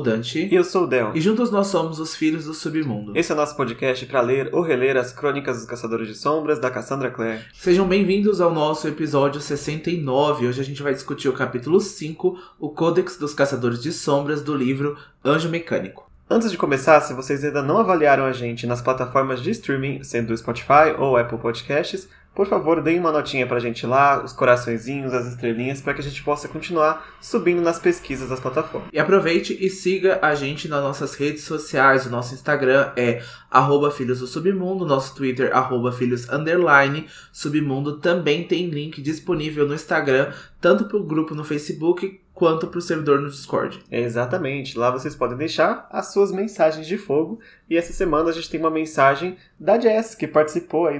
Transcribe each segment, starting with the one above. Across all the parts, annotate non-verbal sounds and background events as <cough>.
o Dante. E eu sou o Del. E juntos nós somos os Filhos do Submundo. Esse é o nosso podcast para ler ou reler as crônicas dos Caçadores de Sombras da Cassandra Clare. Sejam bem-vindos ao nosso episódio 69. Hoje a gente vai discutir o capítulo 5, o Códex dos Caçadores de Sombras do livro Anjo Mecânico. Antes de começar, se vocês ainda não avaliaram a gente nas plataformas de streaming, sendo o Spotify ou Apple Podcasts, por favor, deem uma notinha pra gente lá, os coraçõezinhos, as estrelinhas, para que a gente possa continuar subindo nas pesquisas das plataformas. E aproveite e siga a gente nas nossas redes sociais. O nosso Instagram é Filhos do Submundo, nosso Twitter, arroba Filhos Underline Submundo. Também tem link disponível no Instagram, tanto pro grupo no Facebook quanto para o servidor no Discord. Exatamente. Lá vocês podem deixar as suas mensagens de fogo. E essa semana a gente tem uma mensagem da Jess, que participou aí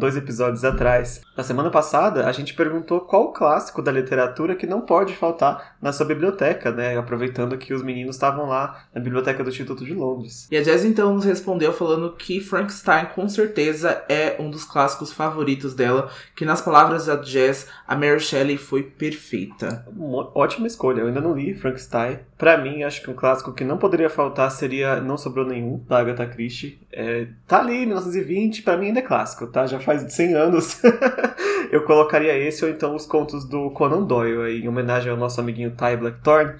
dois episódios atrás. Na semana passada, a gente perguntou qual clássico da literatura que não pode faltar na sua biblioteca, né? Aproveitando que os meninos estavam lá na biblioteca do Instituto de Londres. E a Jess então nos respondeu falando que Frankenstein com certeza é um dos clássicos favoritos dela, que nas palavras da Jess, a Mary Shelley foi perfeita. Uma ótima escolha. Eu ainda não li Frankenstein. Para mim, acho que um clássico que não poderia faltar seria Não Sobrou Nenhum, da Agatha Christie. É, tá ali, 1920, para mim ainda é clássico, tá? Já faz 100 anos. <laughs> <laughs> eu colocaria esse ou então os contos do Conan Doyle, aí, em homenagem ao nosso amiguinho Ty Blackthorne.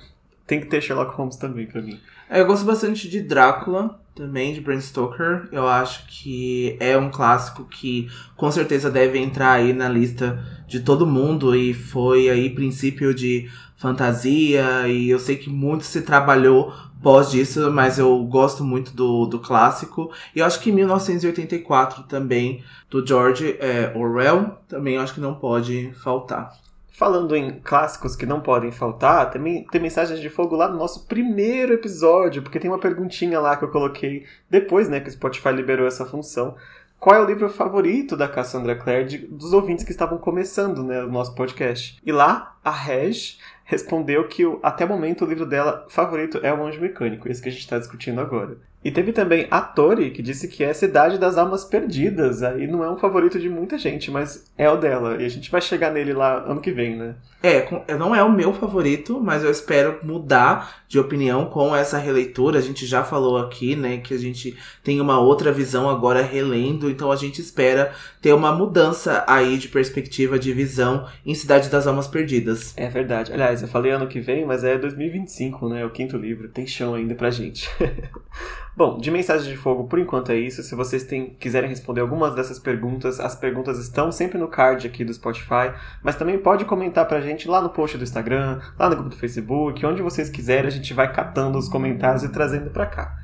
Tem que ter Sherlock Holmes também para mim. É, eu gosto bastante de Drácula, também, de Bram Stoker. Eu acho que é um clássico que com certeza deve entrar aí na lista de todo mundo e foi aí princípio de fantasia e eu sei que muito se trabalhou pós disso, mas eu gosto muito do, do clássico. E eu acho que 1984 também, do George é, Orwell, também acho que não pode faltar. Falando em clássicos que não podem faltar, também tem mensagens de fogo lá no nosso primeiro episódio, porque tem uma perguntinha lá que eu coloquei depois, né, que o Spotify liberou essa função. Qual é o livro favorito da Cassandra Clare de, dos ouvintes que estavam começando, né, o nosso podcast? E lá, a Reg respondeu que até o momento o livro dela favorito é O Anjo Mecânico, esse que a gente está discutindo agora. E teve também a Tori, que disse que é Cidade das Almas Perdidas. Aí não é um favorito de muita gente, mas é o dela. E a gente vai chegar nele lá ano que vem, né? É, não é o meu favorito, mas eu espero mudar de opinião com essa releitura. A gente já falou aqui, né, que a gente tem uma outra visão agora relendo, então a gente espera ter uma mudança aí de perspectiva de visão em Cidade das Almas Perdidas. É verdade. Aliás, eu falei ano que vem, mas é 2025, né? O quinto livro. Tem chão ainda pra gente. <laughs> Bom, de mensagem de fogo, por enquanto é isso. Se vocês têm, quiserem responder algumas dessas perguntas, as perguntas estão sempre no card aqui do Spotify, mas também pode comentar pra gente lá no post do Instagram, lá no grupo do Facebook, onde vocês quiserem, a gente vai catando os comentários e trazendo pra cá.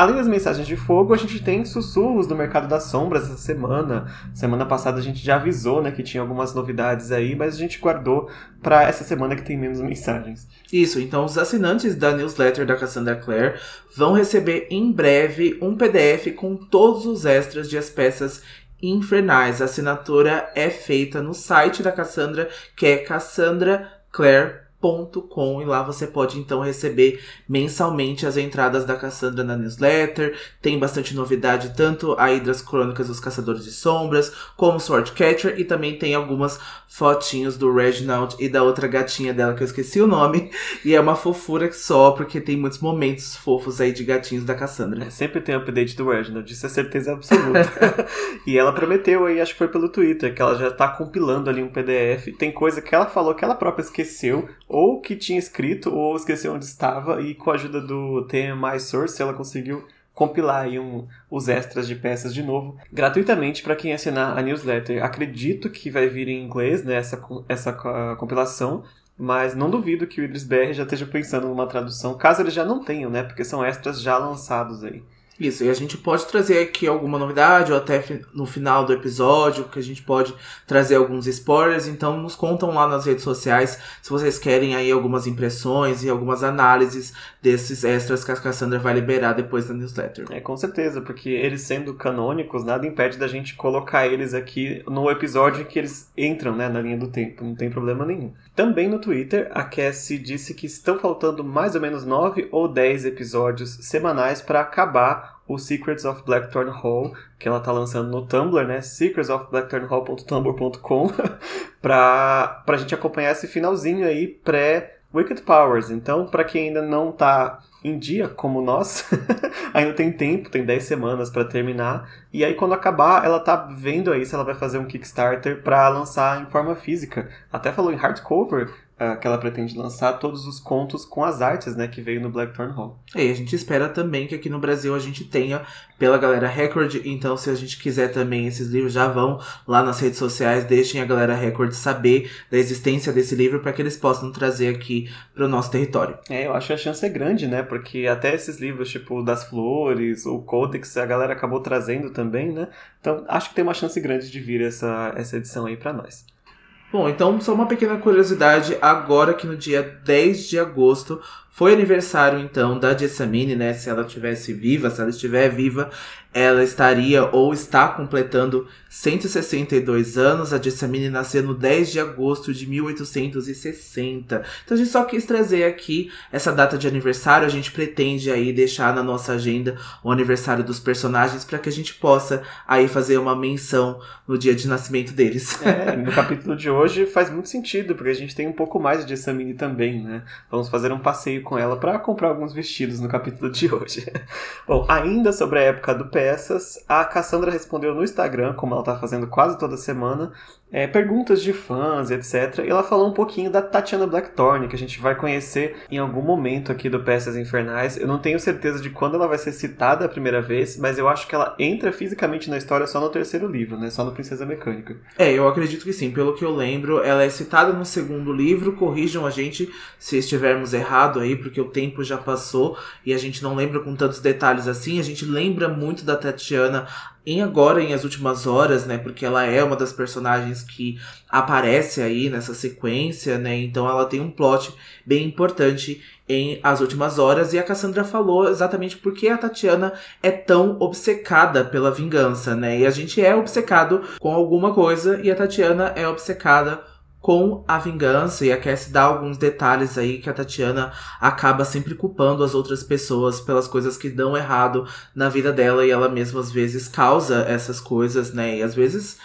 Além das mensagens de fogo, a gente tem sussurros do mercado das sombras essa semana. Semana passada a gente já avisou, né, que tinha algumas novidades aí, mas a gente guardou para essa semana que tem menos mensagens. Isso, então os assinantes da newsletter da Cassandra Clare vão receber em breve um PDF com todos os extras de as peças infernais. A assinatura é feita no site da Cassandra, que é cassandraclaire.com Com, e lá você pode então receber mensalmente as entradas da Cassandra na newsletter. Tem bastante novidade, tanto aí das crônicas dos Caçadores de Sombras, como Swordcatcher, e também tem algumas fotinhos do Reginald e da outra gatinha dela que eu esqueci o nome. <laughs> E é uma fofura só, porque tem muitos momentos fofos aí de gatinhos da Cassandra. É, sempre tem update do Reginald, isso é certeza absoluta. <laughs> e ela prometeu aí, acho que foi pelo Twitter, que ela já tá compilando ali um PDF. Tem coisa que ela falou que ela própria esqueceu ou que tinha escrito, ou esqueceu onde estava, e com a ajuda do TMI Source ela conseguiu compilar aí um, os extras de peças de novo, gratuitamente para quem assinar a newsletter. Acredito que vai vir em inglês né, essa, essa compilação, mas não duvido que o Idris BR já esteja pensando numa tradução, caso eles já não tenham, né? Porque são extras já lançados aí. Isso, e a gente pode trazer aqui alguma novidade, ou até no final do episódio, que a gente pode trazer alguns spoilers. Então, nos contam lá nas redes sociais se vocês querem aí algumas impressões e algumas análises desses extras que a Cassandra vai liberar depois da newsletter. É, com certeza, porque eles sendo canônicos, nada impede da gente colocar eles aqui no episódio em que eles entram né, na linha do tempo, não tem problema nenhum. Também no Twitter, a Cassie disse que estão faltando mais ou menos 9 ou 10 episódios semanais para acabar o Secrets of Blackthorn Hall, que ela tá lançando no Tumblr, né? secretsofblackthornhall.tumblr.com <laughs> pra, pra gente acompanhar esse finalzinho aí pré Wicked Powers. Então, para quem ainda não tá em dia, como nós, <laughs> ainda tem tempo, tem 10 semanas para terminar. E aí, quando acabar, ela tá vendo aí se ela vai fazer um Kickstarter para lançar em forma física. Até falou em hardcover, uh, que ela pretende lançar todos os contos com as artes, né, que veio no Blackthorn Hall. E a gente espera também que aqui no Brasil a gente tenha pela galera Record, então se a gente quiser também esses livros já vão lá nas redes sociais, deixem a galera Record saber da existência desse livro para que eles possam trazer aqui para o nosso território. É, eu acho que a chance é grande, né? Porque até esses livros tipo das flores, o Codex, a galera acabou trazendo também, né? Então acho que tem uma chance grande de vir essa, essa edição aí para nós. Bom, então só uma pequena curiosidade, agora que no dia 10 de agosto foi aniversário então da Jessamine, né? Se ela estivesse viva, se ela estiver viva, ela estaria ou está completando 162 anos. A Jessamine nasceu no 10 de agosto de 1860. Então a gente só quis trazer aqui essa data de aniversário. A gente pretende aí deixar na nossa agenda o aniversário dos personagens para que a gente possa aí fazer uma menção no dia de nascimento deles. <laughs> É, no capítulo de hoje faz muito sentido, porque a gente tem um pouco mais de Jessamine também, né? Vamos fazer um passeio com ela para comprar alguns vestidos no capítulo de hoje. <laughs> Bom, ainda sobre a época do peças, a Cassandra respondeu no Instagram, como ela está fazendo quase toda semana, é, perguntas de fãs, etc. E ela falou um pouquinho da Tatiana Blackthorne, que a gente vai conhecer em algum momento aqui do Peças Infernais. Eu não tenho certeza de quando ela vai ser citada a primeira vez, mas eu acho que ela entra fisicamente na história só no terceiro livro, né? Só no Princesa Mecânica. É, eu acredito que sim. Pelo que eu lembro, ela é citada no segundo livro. Corrijam a gente se estivermos errado aí, porque o tempo já passou e a gente não lembra com tantos detalhes assim. A gente lembra muito da Tatiana em agora, em As Últimas Horas, né? Porque ela é uma das personagens que aparece aí nessa sequência, né? Então ela tem um plot bem importante em As Últimas Horas. E a Cassandra falou exatamente porque a Tatiana é tão obcecada pela vingança, né? E a gente é obcecado com alguma coisa e a Tatiana é obcecada com a vingança e a Cassie dá alguns detalhes aí que a Tatiana acaba sempre culpando as outras pessoas pelas coisas que dão errado na vida dela e ela mesma às vezes causa essas coisas, né? E às vezes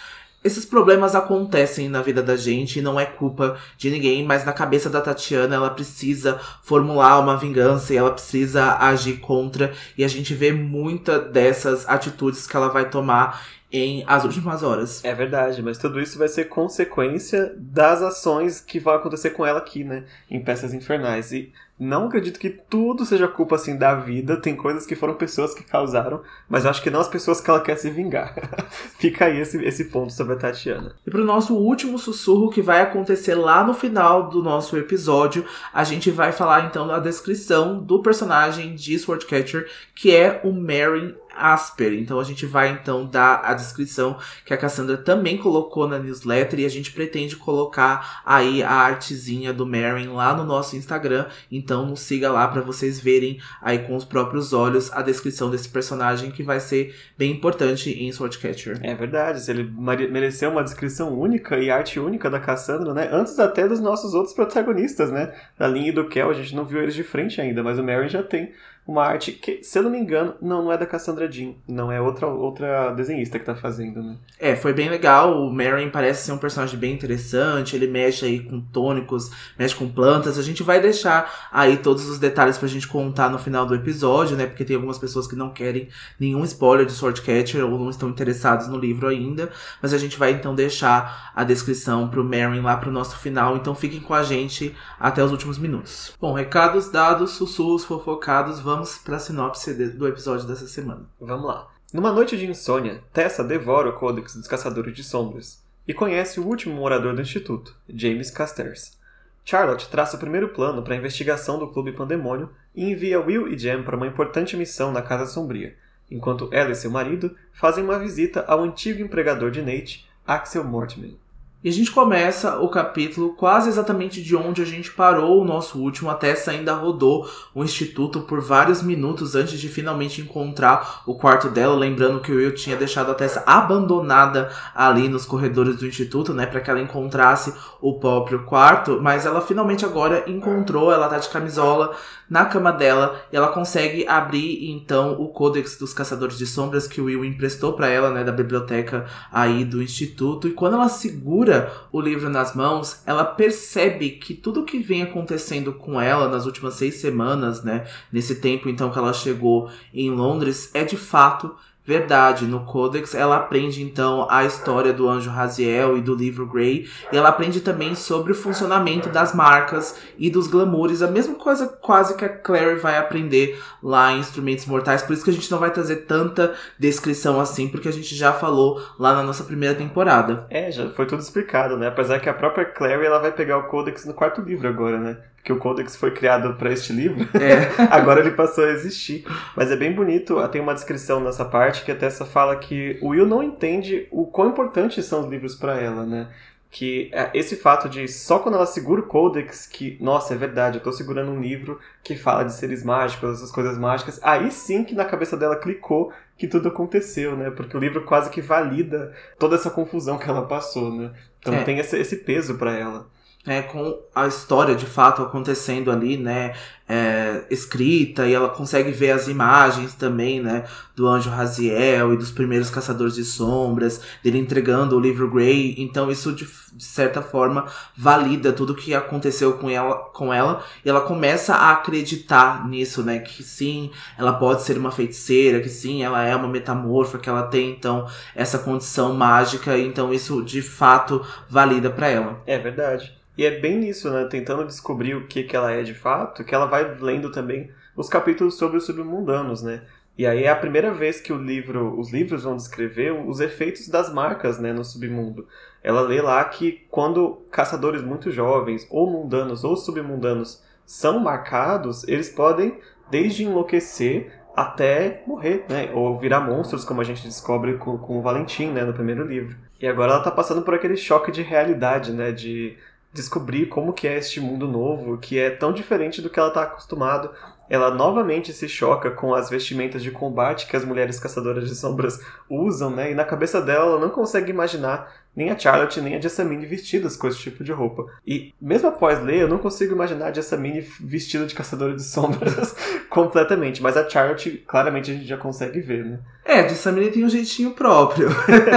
esses problemas acontecem na vida da gente e não é culpa de ninguém, mas na cabeça da Tatiana ela precisa formular uma vingança e ela precisa agir contra e a gente vê muita dessas atitudes que ela vai tomar em As Últimas Horas. É verdade, mas tudo isso vai ser consequência das ações que vão acontecer com ela aqui, né? Em Peças Infernais. E não acredito que tudo seja culpa, assim, da vida. Tem coisas que foram pessoas que causaram, mas acho que não as pessoas que ela quer se vingar. <laughs> Fica aí esse, esse ponto sobre a Tatiana. E pro nosso último sussurro, que vai acontecer lá no final do nosso episódio, a gente vai falar, então, da descrição do personagem de Swordcatcher, que é o Meryn Asper. Então a gente vai então dar a descrição que a Cassandra também colocou na newsletter e a gente pretende colocar aí a artezinha do Marin lá no nosso Instagram. Então nos siga lá para vocês verem aí com os próprios olhos a descrição desse personagem que vai ser bem importante em Swordcatcher. É verdade, ele mereceu uma descrição única e arte única da Cassandra, né? Antes até dos nossos outros protagonistas, né? Da linha do Kel, a gente não viu eles de frente ainda, mas o Marin já tem uma arte que, se eu não me engano, não, não é da Cassandra Jean, não é outra, outra desenhista que tá fazendo, né? É, foi bem legal. O Marin parece ser um personagem bem interessante. Ele mexe aí com tônicos, mexe com plantas. A gente vai deixar aí todos os detalhes pra gente contar no final do episódio, né? Porque tem algumas pessoas que não querem nenhum spoiler de Swordcatcher ou não estão interessados no livro ainda. Mas a gente vai então deixar a descrição pro Marin lá pro nosso final. Então fiquem com a gente até os últimos minutos. Bom, recados dados, sussurros fofocados, vamos vamos para a sinopse do episódio dessa semana. Vamos lá. Numa noite de insônia, Tessa devora o Códex dos Caçadores de Sombras e conhece o último morador do instituto, James Casters. Charlotte traça o primeiro plano para a investigação do Clube Pandemônio e envia Will e Jem para uma importante missão na Casa Sombria, enquanto ela e seu marido fazem uma visita ao antigo empregador de Nate, Axel Mortimer. E a gente começa o capítulo quase exatamente de onde a gente parou o nosso último. A Tessa ainda rodou o instituto por vários minutos antes de finalmente encontrar o quarto dela. Lembrando que o Will tinha deixado a Tessa abandonada ali nos corredores do instituto, né? para que ela encontrasse o próprio quarto. Mas ela finalmente agora encontrou. Ela tá de camisola na cama dela e ela consegue abrir então o Codex dos Caçadores de Sombras que o Will emprestou para ela, né? Da biblioteca aí do instituto. E quando ela segura o livro nas mãos, ela percebe que tudo que vem acontecendo com ela nas últimas seis semanas, né? Nesse tempo então que ela chegou em Londres, é de fato verdade. No Codex, ela aprende então a história do anjo Raziel e do livro Grey, e ela aprende também sobre o funcionamento das marcas e dos glamours, a mesma coisa quase que a Clary vai aprender lá em Instrumentos Mortais, por isso que a gente não vai trazer tanta descrição assim, porque a gente já falou lá na nossa primeira temporada. É, já foi tudo explicado, né? Apesar que a própria Clary ela vai pegar o Codex no quarto livro agora, né? Que o Codex foi criado para este livro, <laughs> é. <laughs> agora ele passou a existir. Mas é bem bonito, tem uma descrição nessa parte que a Tessa fala que o Will não entende o quão importantes são os livros para ela, né? Que é esse fato de só quando ela segura o Codex, que, nossa, é verdade, eu tô segurando um livro que fala de seres mágicos, essas coisas mágicas, aí sim que na cabeça dela clicou que tudo aconteceu, né? Porque o livro quase que valida toda essa confusão que ela passou, né? Então é. tem esse, esse peso para ela né, com a história de fato acontecendo ali, né, é, escrita, e ela consegue ver as imagens também, né, do anjo Raziel e dos primeiros caçadores de sombras, dele entregando o livro Grey, então isso de, de certa forma valida tudo o que aconteceu com ela, com ela, e ela começa a acreditar nisso, né, que sim, ela pode ser uma feiticeira, que sim, ela é uma metamorfa, que ela tem então essa condição mágica, então isso de fato valida para ela. É verdade. E é bem nisso, né? Tentando descobrir o que, que ela é de fato, que ela vai lendo também os capítulos sobre os submundanos, né? E aí é a primeira vez que o livro, os livros vão descrever os efeitos das marcas, né, no submundo. Ela lê lá que quando caçadores muito jovens, ou mundanos ou submundanos, são marcados, eles podem desde enlouquecer até morrer, né? Ou virar monstros, como a gente descobre com, com o Valentim, né, no primeiro livro. E agora ela tá passando por aquele choque de realidade, né, de descobrir como que é este mundo novo, que é tão diferente do que ela está acostumado. Ela novamente se choca com as vestimentas de combate que as mulheres caçadoras de sombras usam, né? E na cabeça dela ela não consegue imaginar nem a Charlotte nem a Jessamine vestidas com esse tipo de roupa. E mesmo após ler, eu não consigo imaginar a Jessamine vestida de caçadora de <laughs> sombras completamente, mas a Charlotte claramente a gente já consegue ver, né? É, a Jessamine tem um jeitinho próprio.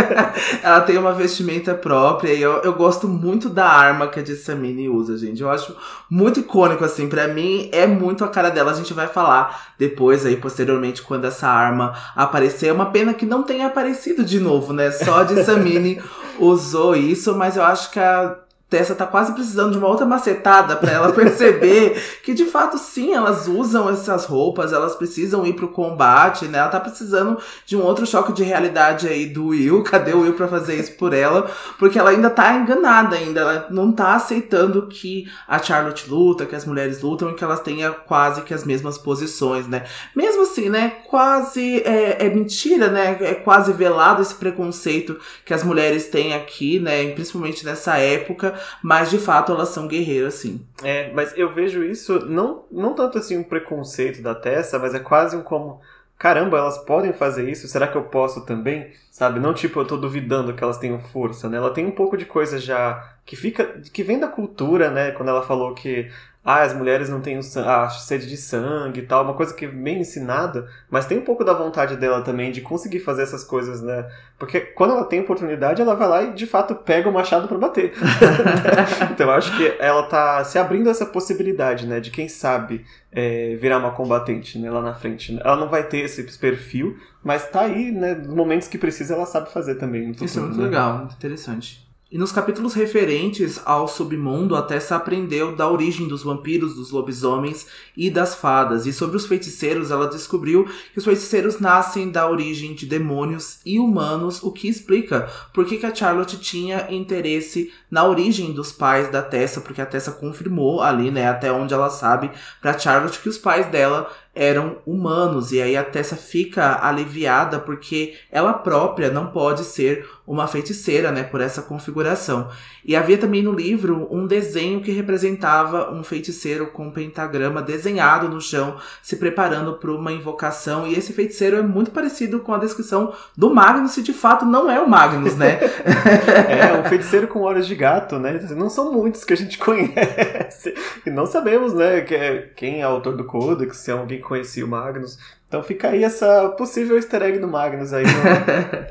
<laughs> Ela tem uma vestimenta própria e eu, eu gosto muito da arma que a Jessamine usa, gente. Eu acho muito icônico, assim. para mim, é muito a cara dela. A gente vai falar depois aí, posteriormente, quando essa arma aparecer. É uma pena que não tenha aparecido de novo, né? Só a Jessamine <laughs> usou isso, mas eu acho que a Tessa tá quase precisando de uma outra macetada para ela perceber <laughs> que de fato sim, elas usam essas roupas, elas precisam ir pro combate, né? Ela tá precisando de um outro choque de realidade aí do Will. <laughs> Cadê o Will para fazer isso por ela? Porque ela ainda tá enganada ainda, ela não tá aceitando que a Charlotte luta, que as mulheres lutam e que elas tenham quase que as mesmas posições, né? Mesmo assim, né? Quase é, é mentira, né? É quase velado esse preconceito que as mulheres têm aqui, né? Principalmente nessa época mas de fato elas são guerreiras, sim. É, mas eu vejo isso não, não tanto assim um preconceito da Tessa, mas é quase um como caramba, elas podem fazer isso, será que eu posso também? Sabe? Não tipo, eu tô duvidando que elas tenham força, né? Ela tem um pouco de coisa já que fica que vem da cultura, né? Quando ela falou que ah, as mulheres não têm a sede de sangue e tal, uma coisa que é meio ensinada, mas tem um pouco da vontade dela também de conseguir fazer essas coisas, né? Porque quando ela tem oportunidade, ela vai lá e de fato pega o machado para bater. <laughs> então eu acho que ela tá se abrindo essa possibilidade, né, de quem sabe é, virar uma combatente, né, lá na frente. Ela não vai ter esse perfil, mas tá aí, né, nos momentos que precisa ela sabe fazer também. Isso é muito né? legal, muito interessante. E nos capítulos referentes ao submundo, a Tessa aprendeu da origem dos vampiros, dos lobisomens e das fadas. E sobre os feiticeiros, ela descobriu que os feiticeiros nascem da origem de demônios e humanos, o que explica por que, que a Charlotte tinha interesse na origem dos pais da Tessa, porque a Tessa confirmou ali, né, até onde ela sabe, pra Charlotte que os pais dela eram humanos. E aí a Tessa fica aliviada porque ela própria não pode ser uma feiticeira, né, por essa configuração. E havia também no livro um desenho que representava um feiticeiro com um pentagrama desenhado no chão, se preparando para uma invocação. E esse feiticeiro é muito parecido com a descrição do Magnus, se de fato não é o Magnus, né? <laughs> é, um feiticeiro com olhos de gato, né? Não são muitos que a gente <laughs> conhece. E não sabemos, né, é, quem é o autor do Codex, se é alguém que conhecia o Magnus. Então fica aí essa possível easter egg do Magnus aí no,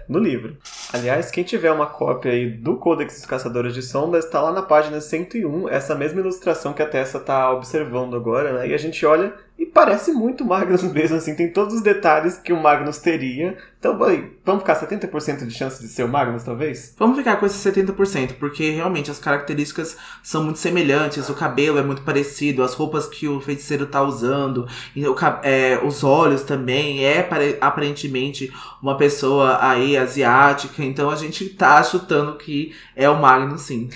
<laughs> no livro. Aliás, quem tiver uma cópia aí do Codex dos Caçadores de Sombras, está lá na página 101, essa mesma ilustração que a Tessa está observando agora, né? E a gente olha e parece muito Magnus mesmo, assim, tem todos os detalhes que o Magnus teria. Então, vamos ficar 70% de chance de ser o Magnus, talvez? Vamos ficar com esses 70%, porque realmente as características são muito semelhantes, o cabelo é muito parecido, as roupas que o feiticeiro tá usando, o, é, os olhos também, é aparentemente uma pessoa aí asiática, então a gente tá chutando que é o Magnus sim.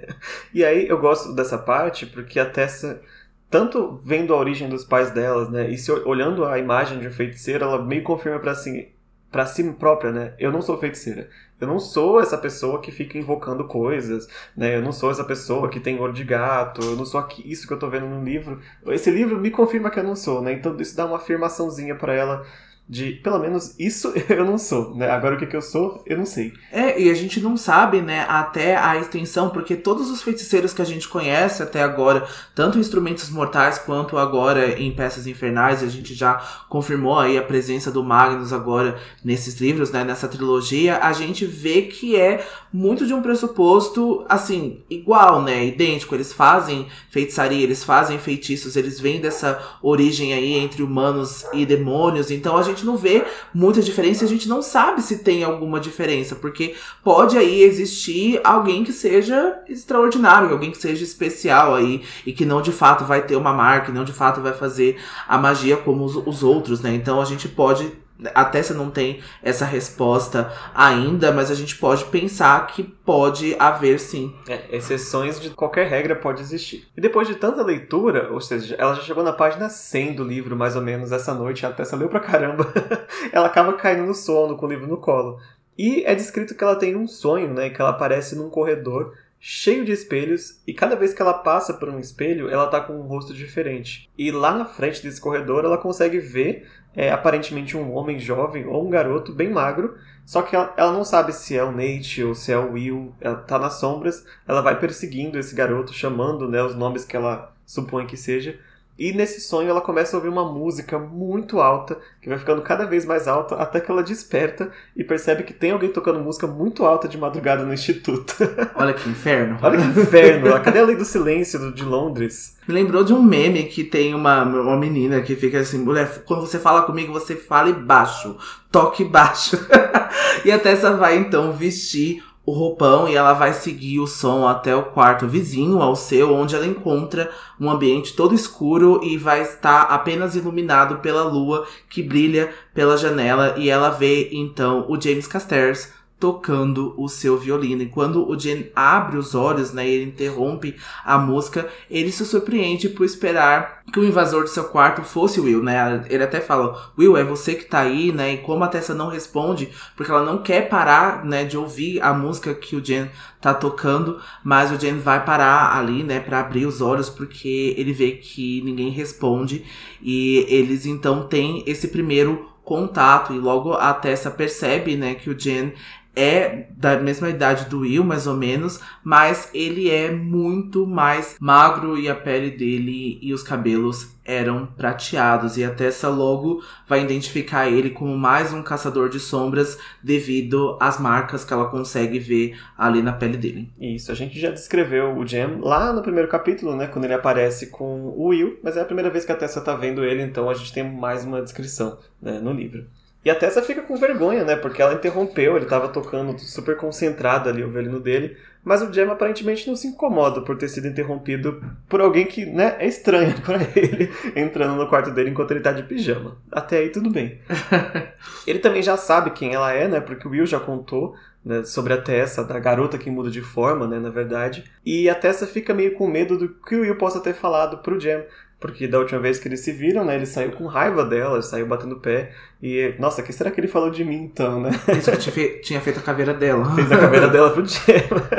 <laughs> e aí eu gosto dessa parte, porque a Tessa tanto vendo a origem dos pais delas, né, e se olhando a imagem de feiticeiro, ela meio confirma para si, para si própria, né, eu não sou feiticeira. Eu não sou essa pessoa que fica invocando coisas, né? Eu não sou essa pessoa que tem olho de gato, eu não sou aqui, isso que eu tô vendo no livro. Esse livro me confirma que eu não sou, né? Então isso dá uma afirmaçãozinha para ela de pelo menos isso <laughs> eu não sou, né? Agora o que, que eu sou, eu não sei. É, e a gente não sabe, né, até a extensão, porque todos os feiticeiros que a gente conhece até agora, tanto instrumentos mortais quanto agora em peças infernais, a gente já confirmou aí a presença do Magnus agora nesses livros, né, nessa trilogia, a gente vê que é muito de um pressuposto, assim, igual, né, idêntico. Eles fazem feitiçaria, eles fazem feitiços, eles vêm dessa origem aí entre humanos e demônios, então a gente gente não vê muita diferença, a gente não sabe se tem alguma diferença, porque pode aí existir alguém que seja extraordinário, alguém que seja especial aí e que não de fato vai ter uma marca, não de fato vai fazer a magia como os, os outros, né? Então a gente pode até se não tem essa resposta ainda, mas a gente pode pensar que pode haver sim. É, exceções de qualquer regra pode existir. E depois de tanta leitura, ou seja, ela já chegou na página 100 do livro, mais ou menos, essa noite, a Tessa leu pra caramba, <laughs> ela acaba caindo no sono com o livro no colo. E é descrito que ela tem um sonho, né, que ela aparece num corredor cheio de espelhos e cada vez que ela passa por um espelho, ela tá com um rosto diferente. E lá na frente desse corredor, ela consegue ver é aparentemente um homem jovem ou um garoto bem magro, só que ela, ela, não sabe se é o Nate ou se é o Will, ela tá nas sombras, ela vai perseguindo esse garoto, chamando né, os nomes que ela supõe que seja, e nesse sonho ela começa a ouvir uma música muito alta, que vai ficando cada vez mais alta, até que ela desperta e percebe que tem alguém tocando música muito alta de madrugada no instituto. <laughs> Olha que inferno. Olha que inferno. Cadê a lei do silêncio de Londres? Me lembrou de um meme que tem uma, uma menina que fica assim, mulher, quando você fala comigo, você fale baixo, toque baixo. <laughs> e a Tessa vai então vestir o roupão e ela vai seguir o som até o quarto vizinho ao seu, onde ela encontra um ambiente todo escuro e vai estar apenas iluminado pela lua que brilha pela janela. E ela vê então o James Casters tocando o seu violino. E quando o Jen abre os olhos, né, e ele interrompe a música, ele se surpreende por esperar que o invasor do seu quarto fosse Will, né? Ele até fala: "Will, é você que tá aí", né? E como a Tessa não responde, porque ela não quer parar, né, de ouvir a música que o Jen tá tocando, mas o Jen vai parar ali, né, para abrir os olhos porque ele vê que ninguém responde e eles então têm esse primeiro contato e logo a Tessa percebe, né, que o Jen é da mesma idade do Will, mais ou menos, mas ele é muito mais magro e a pele dele e os cabelos eram prateados. E a Tessa logo vai identificar ele como mais um caçador de sombras devido às marcas que ela consegue ver ali na pele dele. Isso, a gente já descreveu o Jam lá no primeiro capítulo, né, quando ele aparece com o Will, mas é a primeira vez que a Tessa tá vendo ele, então a gente tem mais uma descrição né, no livro. E a Tessa fica com vergonha, né? Porque ela interrompeu, ele tava tocando super concentrado ali o violino dele. Mas o Jam aparentemente não se incomoda por ter sido interrompido por alguém que, né, é estranho <laughs> para ele entrando no quarto dele enquanto ele tá de pijama. Até aí tudo bem. <laughs> ele também já sabe quem ela é, né? Porque o Will já contou né, sobre a Tessa, da garota que muda de forma, né, na verdade. E a Tessa fica meio com medo do que o Will possa ter falado pro Jam. Porque da última vez que eles se viram, né, ele saiu com raiva dela, saiu batendo pé. E, nossa, o que será que ele falou de mim então, né? <laughs> Isso que tinha feito a caveira dela. Fez a caveira <laughs> dela pro Jam.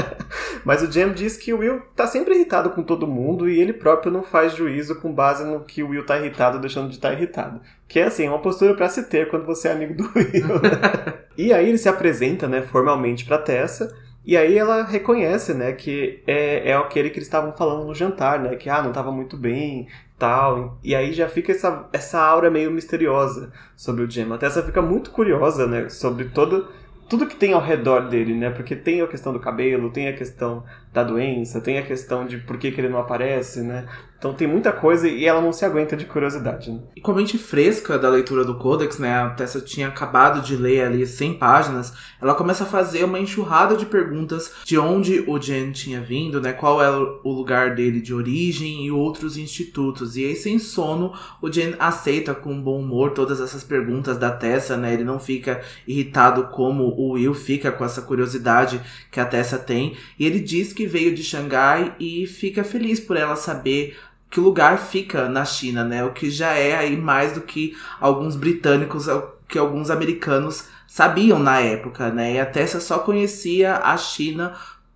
<laughs> Mas o Jam diz que o Will tá sempre irritado com todo mundo e ele próprio não faz juízo com base no que o Will tá irritado deixando de estar tá irritado. Que é assim, uma postura para se ter quando você é amigo do Will. Né? e aí ele se apresenta, né, formalmente pra Tessa E aí ela reconhece, né, que é, é aquele que eles estavam falando no jantar, né, que ah, não estava muito bem, tal. E aí já fica essa, essa aura meio misteriosa sobre o Jem. A Tessa fica muito curiosa, né, sobre todo tudo que tem ao redor dele, né? Porque tem a questão do cabelo, tem a questão da doença, tem a questão de por que, que ele não aparece, né? Então tem muita coisa e ela não se aguenta de curiosidade. Né? E com a mente fresca da leitura do Codex, né? A Tessa tinha acabado de ler ali 100 páginas. Ela começa a fazer uma enxurrada de perguntas de onde o Jen tinha vindo, né? Qual era o lugar dele de origem e outros institutos. E aí, sem sono, o Jen aceita com bom humor todas essas perguntas da Tessa, né? Ele não fica irritado como o Will fica com essa curiosidade que a Tessa tem. E ele diz que veio de Xangai e fica feliz por ela saber que lugar fica na China, né? O que já é aí mais do que alguns britânicos, que alguns americanos sabiam na época, né? E a Tessa só conhecia a China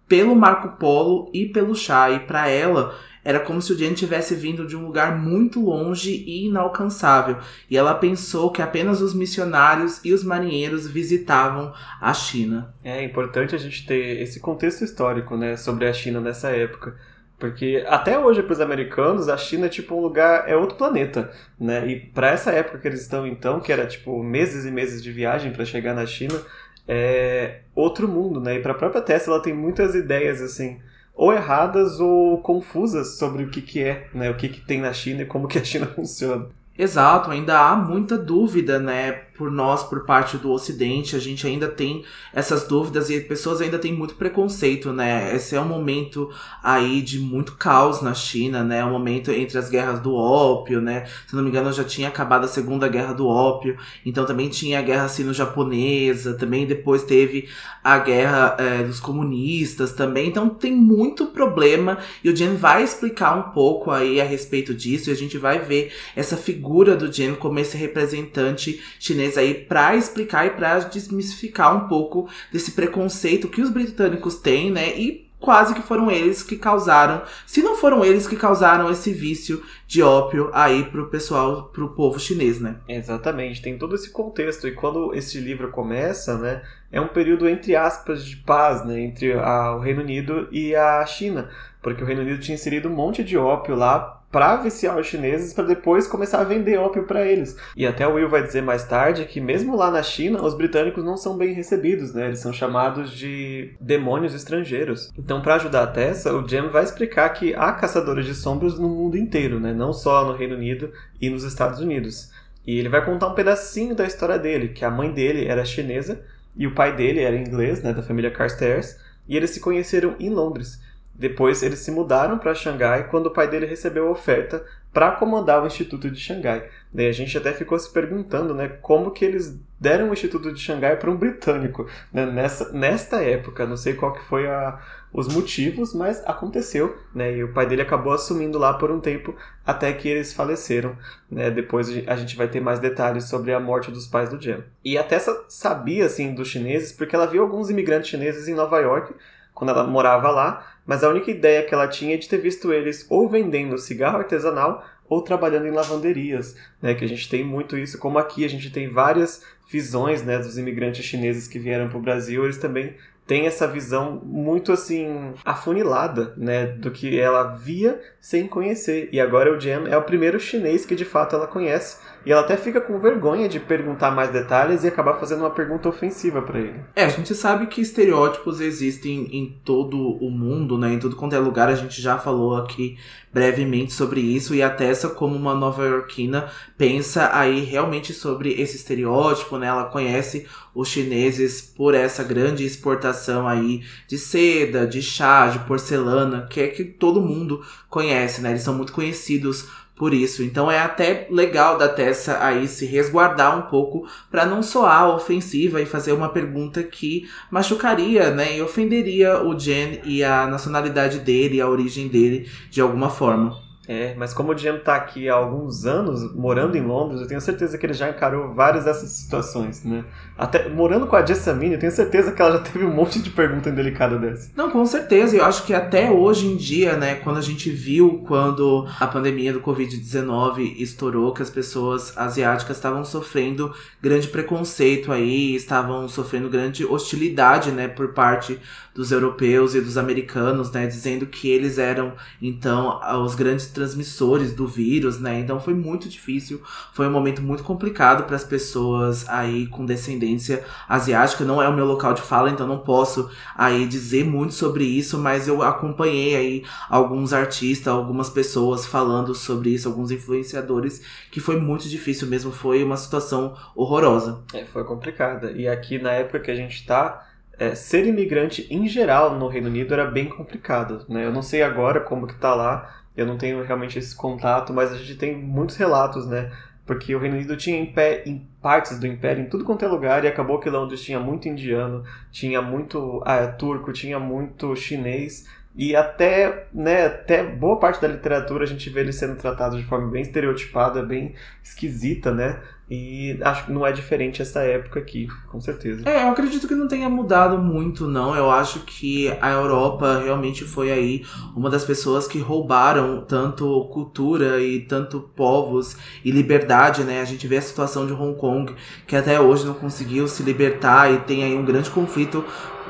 pelo Marco Polo e pelo chá. E para ela era como se o Jane tivesse vindo de um lugar muito longe e inalcançável. E ela pensou que apenas os missionários e os marinheiros visitavam a China. É importante a gente ter esse contexto histórico, né, sobre a China nessa época. Porque até hoje, para os americanos, a China é tipo um lugar, é outro planeta, né? E para essa época que eles estão então, que era tipo meses e meses de viagem para chegar na China, é outro mundo, né? E para a própria Tesla, ela tem muitas ideias assim, ou erradas ou confusas sobre o que que é, né? O que que tem na China e como que a China <laughs> funciona. Exato, ainda há muita dúvida, né? Por nós, por parte do Ocidente, a gente ainda tem essas dúvidas e pessoas ainda têm muito preconceito, né? Esse é um momento aí de muito caos na China, né? Um momento entre as guerras do ópio, né? Se não me engano, já tinha acabado a Segunda Guerra do Ópio, então também tinha a Guerra Sino-Japonesa, também depois teve a Guerra é, dos Comunistas também, então tem muito problema e o Jen vai explicar um pouco aí a respeito disso e a gente vai ver essa figura do Jen como esse representante chinês aí para explicar e para desmistificar um pouco desse preconceito que os britânicos têm, né? E quase que foram eles que causaram, se não foram eles que causaram esse vício de ópio aí pro pessoal, pro povo chinês, né? Exatamente, tem todo esse contexto e quando esse livro começa, né, é um período entre aspas de paz, né, entre a, o Reino Unido e a China, porque o Reino Unido tinha inserido um monte de ópio lá para viciar os chineses para depois começar a vender ópio para eles. E até o Will vai dizer mais tarde que mesmo lá na China, os britânicos não são bem recebidos, né? Eles são chamados de demônios estrangeiros. Então, para ajudar a Tessa, o Jem vai explicar que há caçadores de sombras no mundo inteiro, né? Não só no Reino Unido e nos Estados Unidos. E ele vai contar um pedacinho da história dele, que a mãe dele era chinesa e o pai dele era inglês, né, da família Carstairs, e eles se conheceram em Londres. Depois eles se mudaram para Xangai quando o pai dele recebeu a oferta para comandar o Instituto de Xangai. Daí a gente até ficou se perguntando, né, como que eles deram o Instituto de Xangai para um britânico né, nessa nesta época. Não sei qual que foi a, os motivos, mas aconteceu, né? E o pai dele acabou assumindo lá por um tempo até que eles faleceram, né? Depois a gente vai ter mais detalhes sobre a morte dos pais do Jem. E a Tessa sabia assim dos chineses porque ela viu alguns imigrantes chineses em Nova York quando ela morava lá, mas a única ideia que ela tinha é de ter visto eles ou vendendo cigarro artesanal ou trabalhando em lavanderias, né? Que a gente tem muito isso, como aqui a gente tem várias visões, né, dos imigrantes chineses que vieram para o Brasil, eles também tem essa visão muito assim afunilada, né, do que ela via sem conhecer. E agora o Jam é o primeiro chinês que de fato ela conhece. E ela até fica com vergonha de perguntar mais detalhes e acabar fazendo uma pergunta ofensiva para ele. É, a gente sabe que estereótipos existem em todo o mundo, né? Em tudo quanto é lugar, a gente já falou aqui brevemente sobre isso e a Tessa, como uma nova-iorquina, pensa aí realmente sobre esse estereótipo, né? Ela conhece os chineses por essa grande exportação aí de seda, de chá, de porcelana, que é que todo mundo conhece, né? Eles são muito conhecidos por isso. Então é até legal da Tessa aí se resguardar um pouco para não soar ofensiva e fazer uma pergunta que machucaria, né, e ofenderia o Jen e a nacionalidade dele, a origem dele de alguma forma. É, mas como o Jam tá aqui há alguns anos, morando em Londres, eu tenho certeza que ele já encarou várias dessas situações, né? Até morando com a Jessamine, eu tenho certeza que ela já teve um monte de pergunta indelicada dessa. Não, com certeza. Eu acho que até hoje em dia, né, quando a gente viu quando a pandemia do Covid-19 estourou, que as pessoas asiáticas estavam sofrendo grande preconceito aí, estavam sofrendo grande hostilidade, né, por parte dos europeus e dos americanos, né, dizendo que eles eram então os grandes transmissores do vírus, né? Então foi muito difícil, foi um momento muito complicado para as pessoas aí com descendência asiática. Não é o meu local de fala, então não posso aí dizer muito sobre isso, mas eu acompanhei aí alguns artistas, algumas pessoas falando sobre isso, alguns influenciadores, que foi muito difícil mesmo, foi uma situação horrorosa. É, foi complicada. E aqui na época que a gente tá, é, ser imigrante em geral no Reino Unido era bem complicado, né? Eu não sei agora como que tá lá, eu não tenho realmente esse contato, mas a gente tem muitos relatos, né? Porque o Reino Unido tinha em, pé, em partes do império em tudo quanto é lugar e acabou que Londres tinha muito indiano, tinha muito ah, turco, tinha muito chinês e até, né, até boa parte da literatura a gente vê ele sendo tratado de forma bem estereotipada, bem esquisita, né? E acho que não é diferente essa época aqui, com certeza. É, eu acredito que não tenha mudado muito, não. Eu acho que a Europa realmente foi aí uma das pessoas que roubaram tanto cultura e tanto povos e liberdade, né? A gente vê a situação de Hong Kong, que até hoje não conseguiu se libertar e tem aí um grande conflito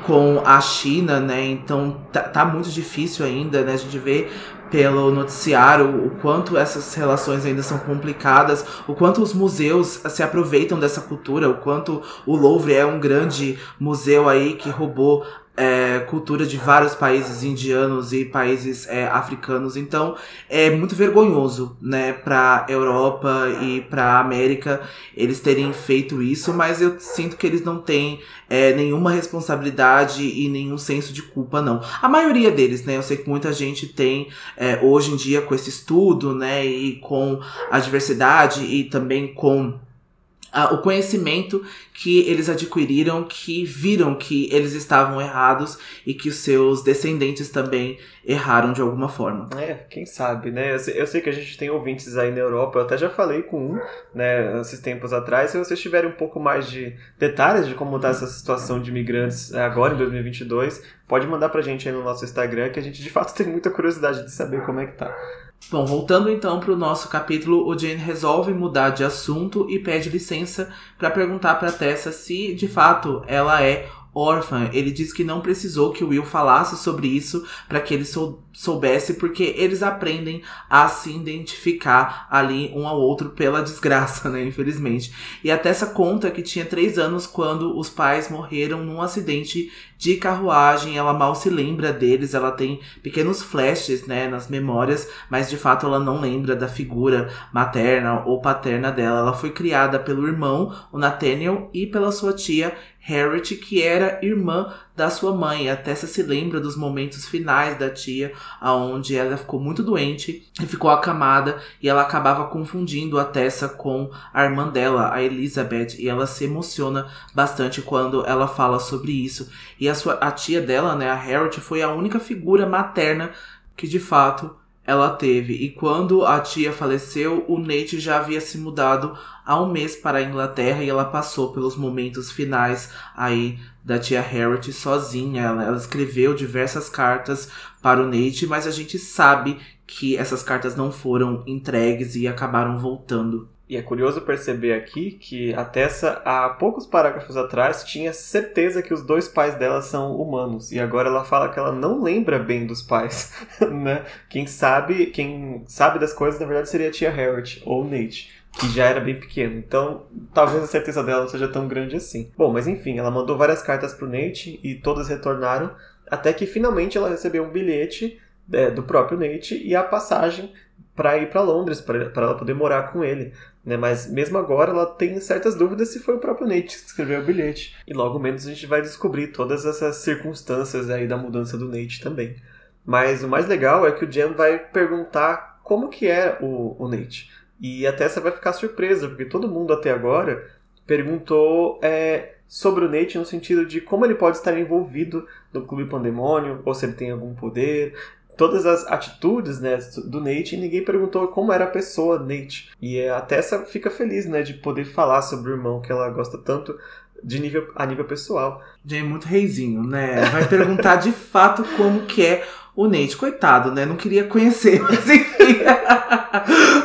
com a China, né? Então tá, tá muito difícil ainda, né? A gente vê pelo noticiário o quanto essas relações ainda são complicadas, o quanto os museus se aproveitam dessa cultura, o quanto o Louvre é um grande museu aí que roubou é, cultura de vários países indianos e países é, africanos. Então é muito vergonhoso, né, para Europa e para América eles terem feito isso, mas eu sinto que eles não têm é, nenhuma responsabilidade e nenhum senso de culpa, não. A maioria deles, né, eu sei que muita gente tem é, hoje em dia com esse estudo, né, e com a diversidade e também com uh, o conhecimento que eles adquiriram, que viram que eles estavam errados e que os seus descendentes também erraram de alguma forma. É, quem sabe, né? Eu sei, eu sei, que a gente tem ouvintes aí na Europa, eu até já falei com um, né, esses tempos atrás. Se vocês tiverem um pouco mais de detalhes de como está essa situação de imigrantes agora, em 2022, pode mandar pra gente aí no nosso Instagram, que a gente de fato <laughs> tem muita curiosidade de saber como é que tá. Bom, voltando então para o nosso capítulo, o Jane resolve mudar de assunto e pede licença para perguntar para Tessa se de fato ela é órfã. Ele diz que não precisou que o Will falasse sobre isso para que ele sou soubesse, porque eles aprendem a se identificar ali um ao outro pela desgraça, <laughs> né? Infelizmente. E até essa conta que tinha três anos quando os pais morreram num acidente de carruagem. Ela mal se lembra deles, ela tem pequenos flashes, né, nas memórias, mas de fato ela não lembra da figura materna ou paterna dela. Ela foi criada pelo irmão, o Nathaniel, e pela sua tia Harriet, que era irmã da sua mãe. A Tessa se lembra dos momentos finais da tia, aonde ela ficou muito doente e ficou acamada e ela acabava confundindo a Tessa com a irmã dela, a Elizabeth, e ela se emociona bastante quando ela fala sobre isso. E a sua a tia dela, né, a Harriet, foi a única figura materna que de fato ela teve. E quando a tia faleceu, o Nate já havia se mudado há um mês para a Inglaterra e ela passou pelos momentos finais aí da tia Harriet sozinha. Ela, ela escreveu diversas cartas para o Nate, mas a gente sabe que essas cartas não foram entregues e acabaram voltando. E é curioso perceber aqui que a Tessa, há poucos parágrafos atrás, tinha certeza que os dois pais dela são humanos. E agora ela fala que ela não lembra bem dos pais, <laughs> né? Quem sabe, quem sabe das coisas, na verdade, seria a tia Harriet ou Nate que já era bem pequeno. Então, talvez a certeza dela não seja tão grande assim. Bom, mas enfim, ela mandou várias cartas pro Nate e todas retornaram, até que finalmente ela recebeu um bilhete é, do próprio Nate e a passagem para ir para Londres, para ela poder morar com ele. Né? Mas mesmo agora ela tem certas dúvidas se foi o próprio Nate que escreveu o bilhete. E logo menos a gente vai descobrir todas essas circunstâncias aí da mudança do Nate também. Mas o mais legal é que o Jen vai perguntar como que é o, o Nate. E até você vai ficar surpresa, porque todo mundo até agora perguntou é, sobre o Nate no sentido de como ele pode estar envolvido no Clube Pandemônio, ou se ele tem algum poder, todas as atitudes né, do Nate e ninguém perguntou como era a pessoa Nate. E a Tessa fica feliz né, de poder falar sobre o irmão que ela gosta tanto de nível, a nível pessoal. Já é muito reizinho, né? Vai perguntar de fato como que é o Nate. Coitado, né? Não queria conhecer, <laughs> mas enfim.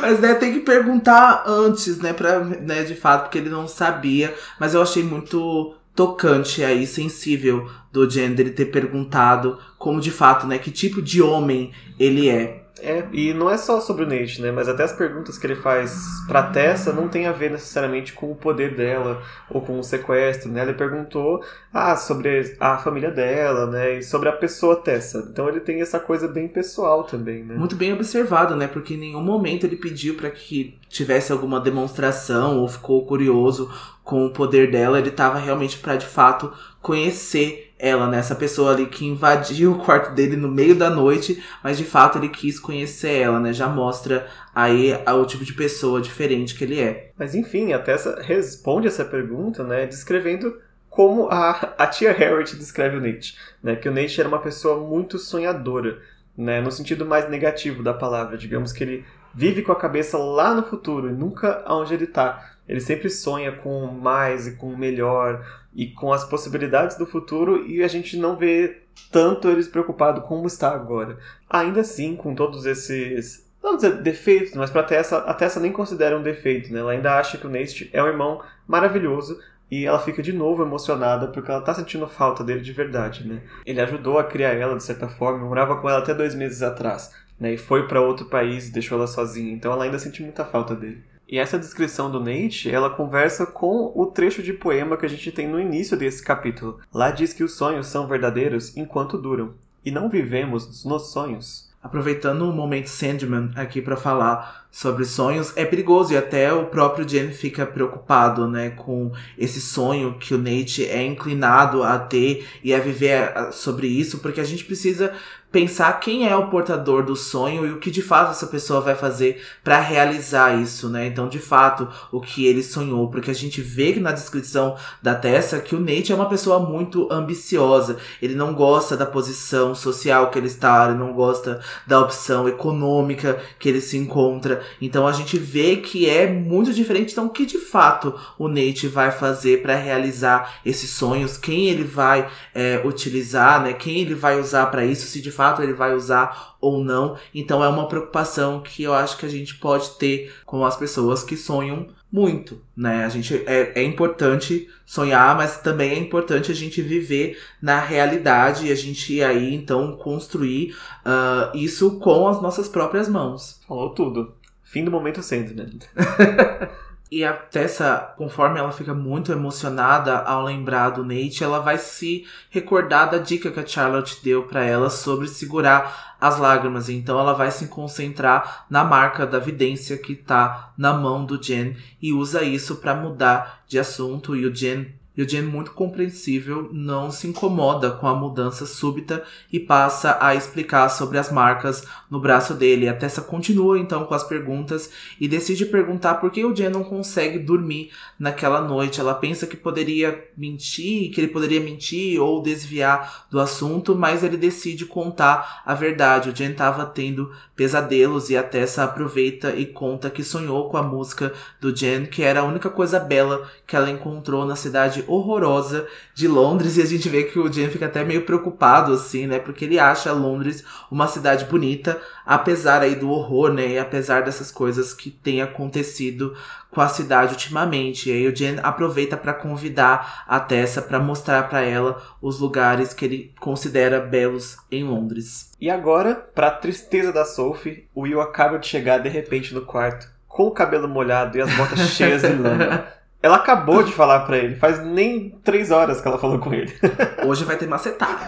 mas né, tem que perguntar antes, né? Pra, né, de fato, porque ele não sabia. Mas eu achei muito tocante aí, sensível do Jen ter perguntado como de fato, né? Que tipo de homem ele é. É, e não é só sobre o Nate, né? Mas até as perguntas que ele faz pra Tessa não tem a ver necessariamente com o poder dela ou com o sequestro, né? Ele perguntou ah, sobre a família dela, né? E sobre a pessoa Tessa. Então ele tem essa coisa bem pessoal também, né? Muito bem observado, né? Porque em nenhum momento ele pediu para que tivesse alguma demonstração ou ficou curioso com o poder dela. Ele tava realmente para de fato conhecer ela, né? Essa pessoa ali que invadiu <laughs> o quarto dele no meio da noite, mas de fato ele quis conhecer ela, né? Já mostra aí o tipo de pessoa diferente que ele é. Mas enfim, a Tessa responde essa pergunta, né? Descrevendo como a, a tia Harriet descreve o Nate, né? Que o Nate era uma pessoa muito sonhadora, né? No sentido mais negativo da palavra, digamos que ele vive com a cabeça lá no futuro e nunca onde ele está. Ele sempre sonha com mais e com melhor, e com as possibilidades do futuro e a gente não vê tanto eles preocupados como está agora. Ainda assim, com todos esses não dizer defeitos, mas para Tessa, a Tessa nem considera um defeito, né? Ela ainda acha que o Nate é um irmão maravilhoso e ela fica de novo emocionada porque ela tá sentindo falta dele de verdade, né? Ele ajudou a criar ela de certa forma, morava com ela até dois meses atrás, né? E foi para outro país e deixou ela sozinha, então ela ainda sente muita falta dele. E essa descrição do Nate, ela conversa com o trecho de poema que a gente tem no início desse capítulo. Lá diz que os sonhos são verdadeiros enquanto duram, e não vivemos nos sonhos. Aproveitando o momento Sandman aqui para falar sobre sonhos, é perigoso e até o próprio Jen fica preocupado, né, com esse sonho que o Nate é inclinado a ter e a viver sobre isso, porque a gente precisa pensar quem é o portador do sonho e o que de fato essa pessoa vai fazer para realizar isso, né? Então, de fato, o que ele sonhou, porque a gente vê na descrição da Tessa que o Nate é uma pessoa muito ambiciosa. Ele não gosta da posição social que ele está, ele não gosta da opção econômica que ele se encontra. Então, a gente vê que é muito diferente. Então, o que de fato o Nate vai fazer para realizar esses sonhos? Quem ele vai é, utilizar, né? Quem ele vai usar para isso? Se de fato ele vai usar ou não. Então é uma preocupação que eu acho que a gente pode ter com as pessoas que sonham muito, né? A gente é, é importante sonhar, mas também é importante a gente viver na realidade e a gente aí então construir uh, isso com as nossas próprias mãos. Falou tudo. Fim do momento Sandman. <laughs> E a Tessa, conforme ela fica muito emocionada ao lembrar do Nate, ela vai se recordar da dica que a Charlotte deu para ela sobre segurar as lágrimas. Então ela vai se concentrar na marca da vidência que tá na mão do Jen e usa isso para mudar de assunto. E o Jen e o Jen, muito compreensível, não se incomoda com a mudança súbita e passa a explicar sobre as marcas no braço dele. A Tessa continua então com as perguntas e decide perguntar por que o Jen não consegue dormir naquela noite. Ela pensa que poderia mentir, que ele poderia mentir ou desviar do assunto, mas ele decide contar a verdade. O Jen estava tendo pesadelos e a Tessa aproveita e conta que sonhou com a música do Jen, que era a única coisa bela que ela encontrou na cidade horrorosa de Londres e a gente vê que o Jen fica até meio preocupado assim, né? Porque ele acha Londres uma cidade bonita, apesar aí do horror, né? E apesar dessas coisas que têm acontecido com a cidade ultimamente. E aí o Jen aproveita para convidar a Tessa para mostrar para ela os lugares que ele considera belos em Londres. E agora, para tristeza da Sophie, o Will acaba de chegar de repente no quarto com o cabelo molhado e as botas cheias de lama. <laughs> Ela acabou de falar para ele, faz nem três horas que ela falou com ele. <laughs> Hoje vai ter macetada.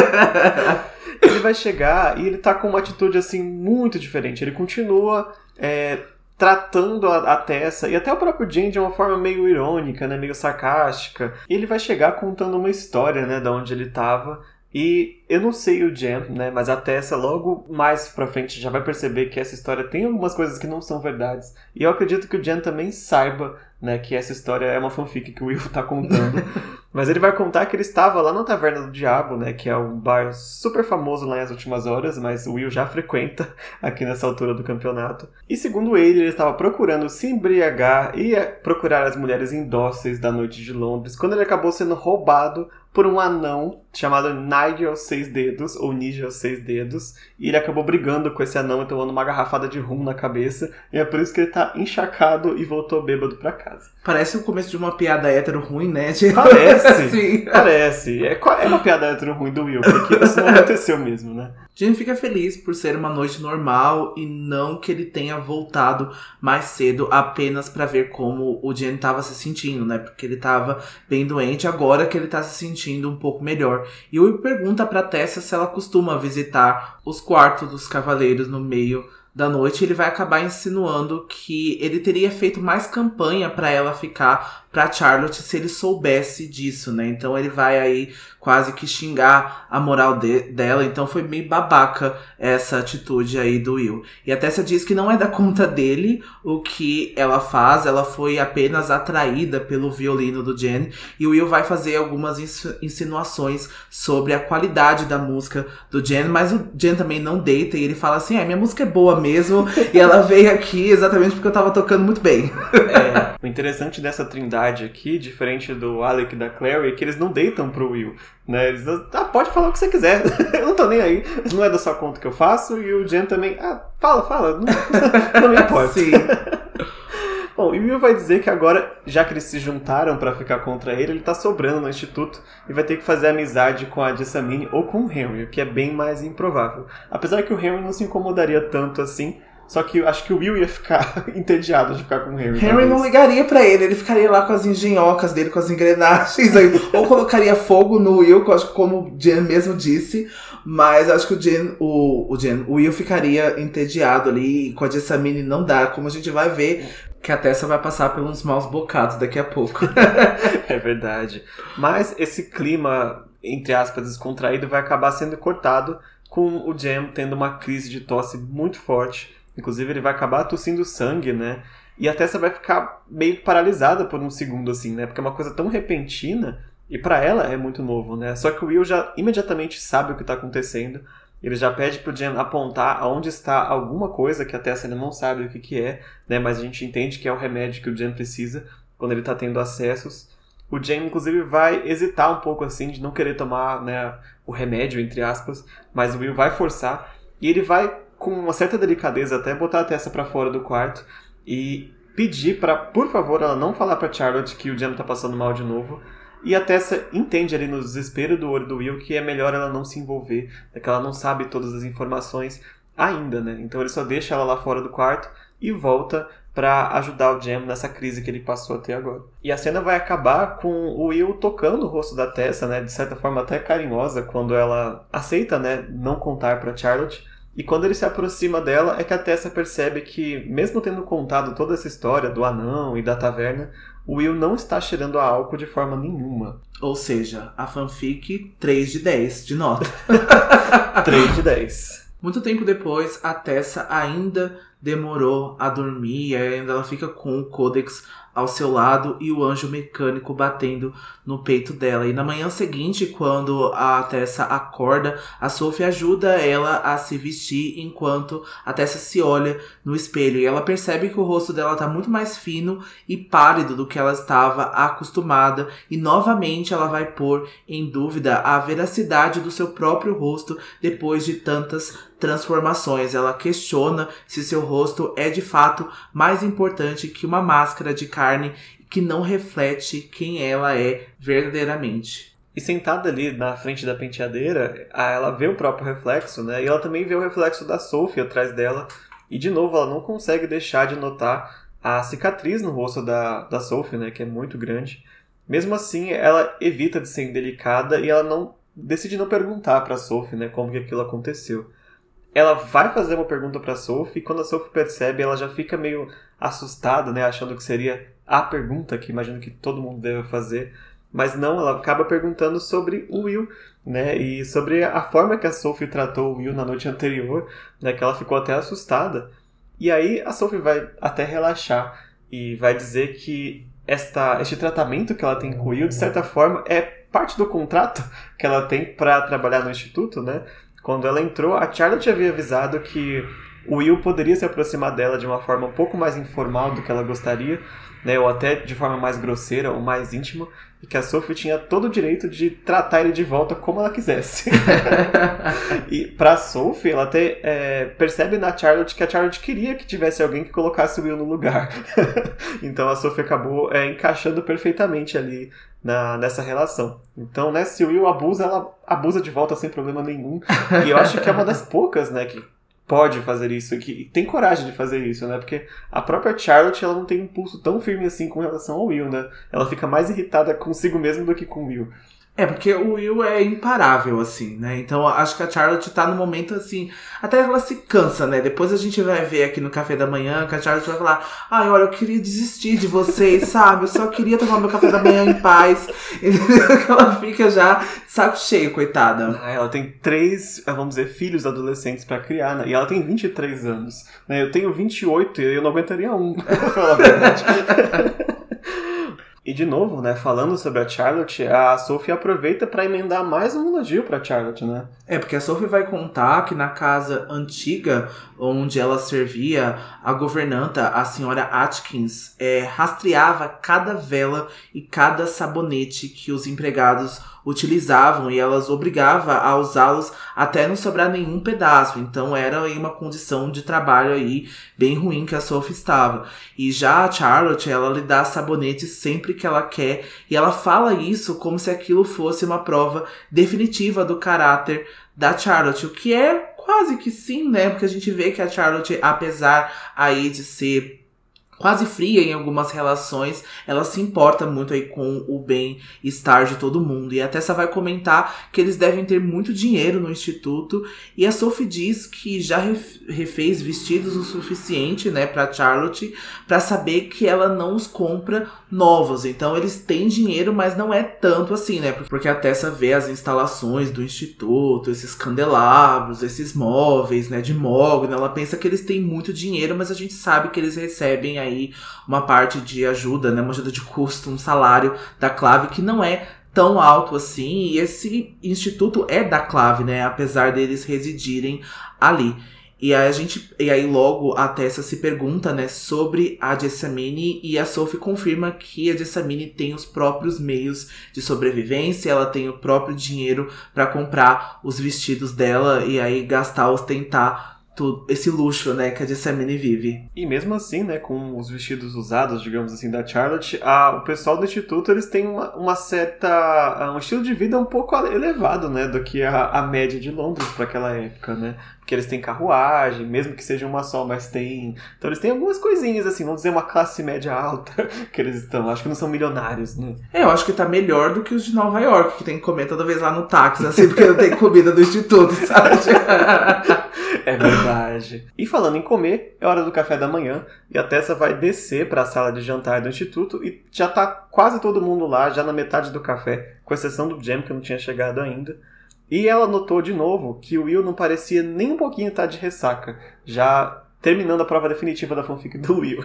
<laughs> ele vai chegar e ele tá com uma atitude assim muito diferente. Ele continua é, tratando a, a, Tessa e até o próprio Jane de uma forma meio irônica, né, meio sarcástica. E ele vai chegar contando uma história, né, da onde ele tava e eu não sei o Jam, né? Mas a Tessa logo mais pra frente já vai perceber que essa história tem algumas coisas que não são verdades. E eu acredito que o Jam também saiba, né, que essa história é uma fanfic que o Will tá contando. <laughs> Mas ele vai contar que ele estava lá na Taverna do Diabo, né? Que é um bar super famoso lá nas últimas horas, mas o Will já frequenta aqui nessa altura do campeonato. E segundo ele, ele estava procurando se embriagar e procurar as mulheres indóceis da noite de Londres, quando ele acabou sendo roubado por um anão chamado Nigel Seis Dedos, ou Nigel Seis Dedos, e ele acabou brigando com esse anão e tomando uma garrafada de rum na cabeça, e é por isso que ele tá encharcado e voltou bêbado pra casa. Parece o começo de uma piada hétero ruim, né? De... Parece, <laughs> parece. É, é uma piada hétero ruim do Will, porque isso não <laughs> aconteceu mesmo, né? Jane fica feliz por ser uma noite normal e não que ele tenha voltado mais cedo apenas para ver como o Jane estava se sentindo, né? Porque ele estava bem doente, agora que ele tá se sentindo um pouco melhor. E o pergunta para Tessa se ela costuma visitar os quartos dos cavaleiros no meio da noite, ele vai acabar insinuando que ele teria feito mais campanha para ela ficar para Charlotte se ele soubesse disso, né? Então ele vai aí quase que xingar a moral de, dela. Então foi meio babaca essa atitude aí do Will. E a Tessa diz que não é da conta dele o que ela faz, ela foi apenas atraída pelo violino do Jen. E o Will vai fazer algumas insinuações sobre a qualidade da música do Jen, mas o Jen também não deita e ele fala assim: é, minha música é boa e ela veio aqui exatamente porque eu tava tocando muito bem. É, <laughs> o interessante dessa trindade aqui, diferente do Alec e da Clary, é que eles não deitam pro Will. Né? Eles, ah, pode falar o que você quiser, <laughs> eu não tô nem aí, não é da sua conta que eu faço, e o Jen também, ah, fala, fala, não, <laughs> não me importa. Sim. Bom, e o Will vai dizer que agora, já que eles se juntaram para ficar contra ele, ele tá sobrando no instituto e vai ter que fazer amizade com a Jessamine ou com o Henry, o que é bem mais improvável. Apesar que o Henry não se incomodaria tanto assim, só que acho que o Will ia ficar <laughs> entediado de ficar com o Henry. Henry talvez. não ligaria para ele, ele ficaria lá com as engenhocas dele, com as engrenagens aí. ou colocaria fogo no Will, que acho que como o Jen mesmo disse. Mas acho que o Jen, o, o Jen, o Will ficaria entediado ali, com a Jessamine não dá. Como a gente vai ver, que a Tessa vai passar pelos maus bocados daqui a pouco. <laughs> é verdade. Mas esse clima, entre aspas, descontraído vai acabar sendo cortado com o Jen tendo uma crise de tosse muito forte Inclusive, ele vai acabar tossindo sangue, né? E a Tessa vai ficar meio paralisada por um segundo, assim, né? Porque é uma coisa tão repentina e para ela é muito novo, né? Só que o Will já imediatamente sabe o que tá acontecendo. Ele já pede pro Jen apontar aonde está alguma coisa que a Tessa ainda não sabe o que, que é, né? Mas a gente entende que é o remédio que o Jen precisa quando ele tá tendo acessos. O Jen, inclusive, vai hesitar um pouco, assim, de não querer tomar né, o remédio, entre aspas, mas o Will vai forçar e ele vai com uma certa delicadeza até botar a Tessa para fora do quarto e pedir para, por favor, ela não falar para Charlotte que o Jen tá passando mal de novo. E a Tessa entende ali no desespero do olho do Will que é melhor ela não se envolver, é que ela não sabe todas as informações ainda, né? Então ele só deixa ela lá fora do quarto e volta para ajudar o Jam nessa crise que ele passou até agora. E a cena vai acabar com o Will tocando o rosto da Tessa, né, de certa forma até carinhosa, quando ela aceita, né, não contar para Charlotte e quando ele se aproxima dela, é que a Tessa percebe que, mesmo tendo contado toda essa história do anão e da taverna, o Will não está cheirando a álcool de forma nenhuma. Ou seja, a fanfic 3 de 10 de nota. <laughs> 3 de 10. Muito tempo depois, a Tessa ainda demorou a dormir e ainda ela fica com o Codex ao seu lado e o anjo mecânico batendo no peito dela. E na manhã seguinte, quando a Tessa acorda, a Sophie ajuda ela a se vestir enquanto a Tessa se olha no espelho. E ela percebe que o rosto dela está muito mais fino e pálido do que ela estava acostumada. E novamente ela vai pôr em dúvida a veracidade do seu próprio rosto depois de tantas transformações. Ela questiona se seu rosto é de fato mais importante que uma máscara de carne que não reflete quem ela é verdadeiramente. E sentada ali na frente da penteadeira, ela vê o próprio reflexo, né? E ela também vê o reflexo da Sophie atrás dela. E de novo, ela não consegue deixar de notar a cicatriz no rosto da, da Sophie, né? Que é muito grande. Mesmo assim, ela evita de ser indelicada e ela não decide não perguntar para Sophie, né? Como que aquilo aconteceu ela vai fazer uma pergunta para Sophie e quando a Sophie percebe, ela já fica meio assustada, né, achando que seria a pergunta que imagino que todo mundo deve fazer. Mas não, ela acaba perguntando sobre o Will, né? E sobre a forma que a Sophie tratou o Will na noite anterior, né? Que ela ficou até assustada. E aí a Sophie vai até relaxar e vai dizer que esta, este tratamento que ela tem com o Will, de certa forma, é parte do contrato que ela tem para trabalhar no instituto, né? Quando ela entrou, a Charlotte havia avisado que o Will poderia se aproximar dela de uma forma um pouco mais informal do que ela gostaria, né, ou até de forma mais grosseira ou mais íntima, e que a Sophie tinha todo o direito de tratar ele de volta como ela quisesse. <laughs> e pra Sophie, ela até é, percebe na Charlotte que a Charlotte queria que tivesse alguém que colocasse o Will no lugar. <laughs> então a Sophie acabou é, encaixando perfeitamente ali na, nessa relação. Então, né, se o Will abusa, ela abusa de volta sem problema nenhum. E eu acho que é uma das <laughs> poucas, né, que pode fazer isso, que tem coragem de fazer isso, né? Porque a própria Charlotte, ela não tem um pulso tão firme assim com relação ao Will, né? Ela fica mais irritada consigo mesmo do que com o Will. É, porque o Will é imparável, assim, né? Então acho que a Charlotte tá no momento assim. Até ela se cansa, né? Depois a gente vai ver aqui no café da manhã que a Charlotte vai falar: Ai, olha, eu queria desistir de vocês, <laughs> sabe? Eu só queria tomar meu café da manhã em paz. <laughs> ela fica já saco cheio, coitada. Ah, ela tem três, vamos dizer, filhos adolescentes para criar, né? E ela tem 23 anos. Né? Eu tenho 28 e eu não aguentaria um, <laughs> pra falar a verdade. E de novo, né, falando sobre a Charlotte, a Sophie aproveita para emendar mais um elogio para Charlotte, né? É, porque a Sophie vai contar que na casa antiga onde ela servia, a governanta, a senhora Atkins, é, rastreava cada vela e cada sabonete que os empregados utilizavam e elas obrigava a usá-los até não sobrar nenhum pedaço. Então era aí uma condição de trabalho aí bem ruim que a Sophie estava. E já a Charlotte, ela lhe dá sabonete sempre que ela quer e ela fala isso como se aquilo fosse uma prova definitiva do caráter da Charlotte, o que é quase que sim, né? Porque a gente vê que a Charlotte, apesar aí de ser quase fria em algumas relações, ela se importa muito aí com o bem-estar de todo mundo. E a Tessa vai comentar que eles devem ter muito dinheiro no instituto. E a Sophie diz que já refez vestidos o suficiente, né, para Charlotte, para saber que ela não os compra novos. Então eles têm dinheiro, mas não é tanto assim, né? Porque a Tessa vê as instalações do instituto, esses candelabros, esses móveis, né, de mogno, ela pensa que eles têm muito dinheiro, mas a gente sabe que eles recebem aí uma parte de ajuda, né, uma ajuda de custo, um salário da Clave que não é tão alto assim, e esse instituto é da Clave, né, apesar deles residirem ali. E aí a gente. E aí logo a Tessa se pergunta, né, sobre a Jessamine e a Sophie confirma que a Jessamine tem os próprios meios de sobrevivência, ela tem o próprio dinheiro para comprar os vestidos dela e aí gastar, ostentar tudo, esse luxo, né, que a Jessamine vive. E mesmo assim, né, com os vestidos usados, digamos assim, da Charlotte, a, o pessoal do instituto, eles têm uma, uma certa, um estilo de vida um pouco elevado, né, do que a, a média de Londres para aquela época, né. Porque eles têm carruagem, mesmo que seja uma só, mas tem. Então eles têm algumas coisinhas, assim, vamos dizer uma classe média alta <laughs> que eles estão. Acho que não são milionários, né? É, eu acho que tá melhor do que os de Nova York, que tem que comer toda vez lá no táxi, assim, porque não tem comida do instituto, <laughs> sabe? é verdade. E falando em comer, é hora do café da manhã e a Tessa vai descer para a sala de jantar do instituto e já tá quase todo mundo lá, já na metade do café, com exceção do Jam que não tinha chegado ainda. E ela notou de novo que o Will não parecia nem um pouquinho estar de ressaca, já terminando a prova definitiva da fanfic do Will.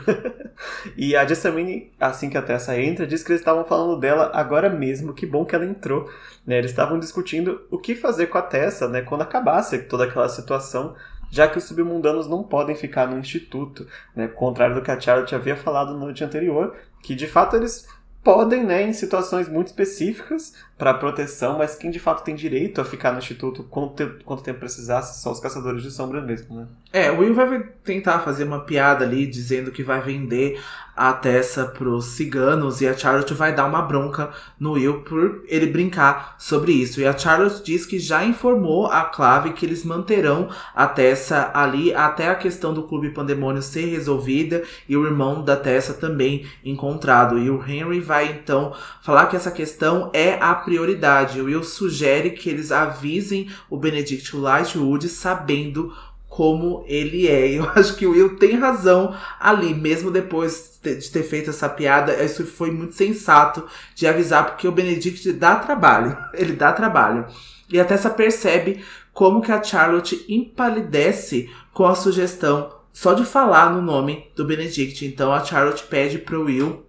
<laughs> e a Jessamine, assim que a Tessa entra, diz que eles estavam falando dela agora mesmo, que bom que ela entrou. Né? Eles estavam discutindo o que fazer com a Tessa né, quando acabasse toda aquela situação, já que os submundanos não podem ficar no instituto, né? contrário do que a Charlotte havia falado no noite anterior, que de fato eles podem, né, em situações muito específicas para proteção, mas quem de fato tem direito a ficar no instituto quanto tempo, quanto tempo precisasse são os caçadores de sombra mesmo, né? É, o Will vai tentar fazer uma piada ali dizendo que vai vender a Tessa pros ciganos e a Charlotte vai dar uma bronca no Will por ele brincar sobre isso. E a Charlotte diz que já informou a Clave que eles manterão a Tessa ali até a questão do Clube Pandemônio ser resolvida e o irmão da Tessa também encontrado. E o Henry vai então falar que essa questão é a prioridade. O Will sugere que eles avisem o Benedict Lightwood sabendo como ele é. <laughs> Eu acho que o Will tem razão ali, mesmo depois de ter feito essa piada, isso foi muito sensato de avisar, porque o Benedict dá trabalho. <laughs> Ele dá trabalho. E a Tessa percebe como que a Charlotte empalidece com a sugestão só de falar no nome do Benedict. Então a Charlotte pede pro Will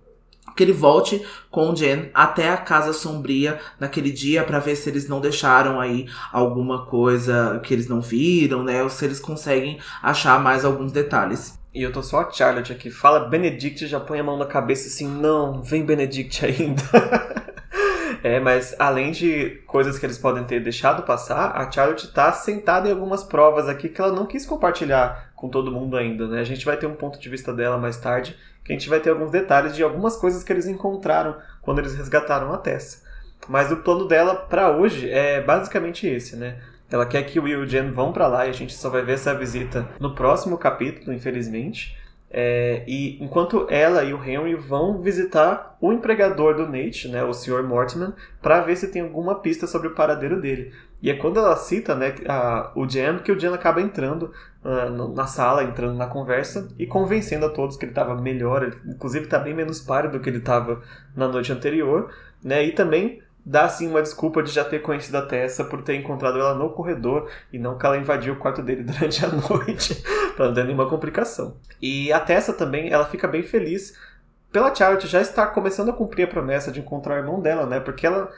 que ele volte com o Jen até a casa sombria naquele dia para ver se eles não deixaram aí alguma coisa que eles não viram, né? Ou se eles conseguem achar mais alguns detalhes. E eu tô só a Charlotte aqui. Fala Benedict, já põe a mão na cabeça assim, não, vem Benedict ainda. <laughs> é, mas além de coisas que eles podem ter deixado passar, a Charlotte tá sentada em algumas provas aqui que ela não quis compartilhar com todo mundo ainda, né? A gente vai ter um ponto de vista dela mais tarde, que a gente vai ter alguns detalhes de algumas coisas que eles encontraram quando eles resgataram a Tessa. Mas o plano dela para hoje é basicamente esse, né? Ela quer que o Will e o Jen vão para lá e a gente só vai ver essa visita no próximo capítulo, infelizmente. É, e enquanto ela e o Henry vão visitar o empregador do Nate, né, o Sr. Mortimer, para ver se tem alguma pista sobre o paradeiro dele. E é quando ela cita né, a, o Jen que o Jen acaba entrando uh, na sala, entrando na conversa e convencendo a todos que ele estava melhor, ele, inclusive está bem menos pálido do que ele estava na noite anterior, né, e também dá assim uma desculpa de já ter conhecido a Tessa por ter encontrado ela no corredor e não que ela invadiu o quarto dele <laughs> durante a noite <laughs> para não ter nenhuma complicação. E a Tessa também, ela fica bem feliz pela Charlotte já estar começando a cumprir a promessa de encontrar o irmão dela, né? Porque ela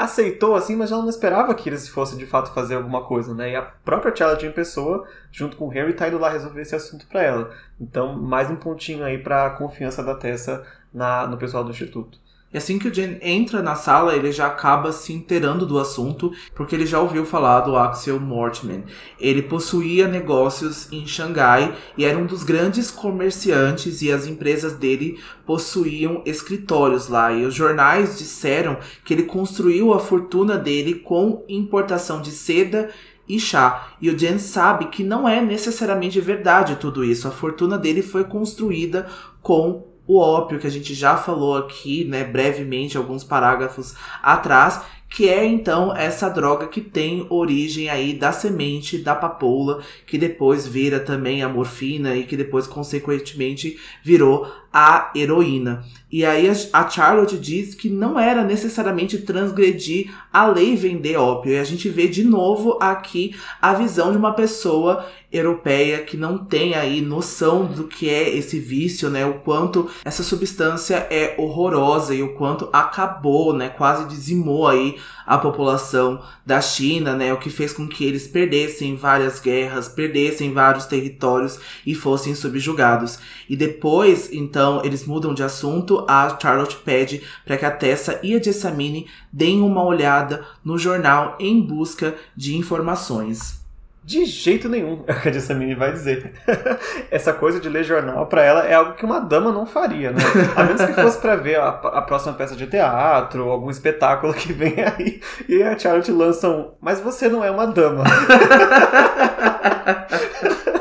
aceitou assim, mas ela não esperava que eles fossem de fato fazer alguma coisa, né? E a própria Charlotte em pessoa, junto com o Harry, tá indo lá resolver esse assunto para ela. Então, mais um pontinho aí para a confiança da Tessa na, no pessoal do instituto. E assim que o Jen entra na sala, ele já acaba se inteirando do assunto, porque ele já ouviu falar do Axel Mortman. Ele possuía negócios em Xangai e era um dos grandes comerciantes e as empresas dele possuíam escritórios lá. E os jornais disseram que ele construiu a fortuna dele com importação de seda e chá. E o Jen sabe que não é necessariamente verdade tudo isso. A fortuna dele foi construída com o ópio, que a gente já falou aqui, né, brevemente, alguns parágrafos atrás, que é então essa droga que tem origem aí da semente da papoula, que depois vira também a morfina e que depois consequentemente virou a heroína. E aí a Charlotte diz que não era necessariamente transgredir a lei vender ópio. E a gente vê de novo aqui a visão de uma pessoa europeia que não tem aí noção do que é esse vício, né? O quanto essa substância é horrorosa e o quanto acabou, né? Quase dizimou aí a população da China, né? O que fez com que eles perdessem várias guerras, perdessem vários territórios e fossem subjugados. E depois, então, eles mudam de assunto. A Charlotte pede para que a Tessa e a Jessamine deem uma olhada no jornal em busca de informações. De jeito nenhum, é o que a Jessamine vai dizer. <laughs> Essa coisa de ler jornal para ela é algo que uma dama não faria, né? A menos que fosse para ver a, a, próxima peça de teatro, ou algum espetáculo que vem aí, e a Charlotte lança um. Mas você não é uma dama. <laughs>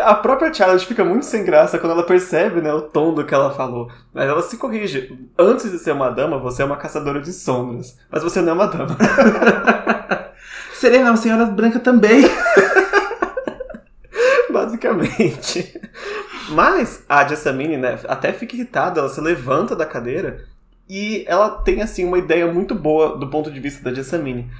a própria Charlotte fica muito sem graça quando ela percebe né, o tom do que ela falou. Mas ela se corrige. Antes de ser uma dama, você é uma caçadora de sombras. Mas você não é uma dama. <laughs> Serena, uma senhora branca também. <laughs> Basicamente. Mas a Jessamine, né, até fica irritada, ela se levanta da cadeira e ela tem assim uma ideia muito boa do ponto de vista da Jessamine,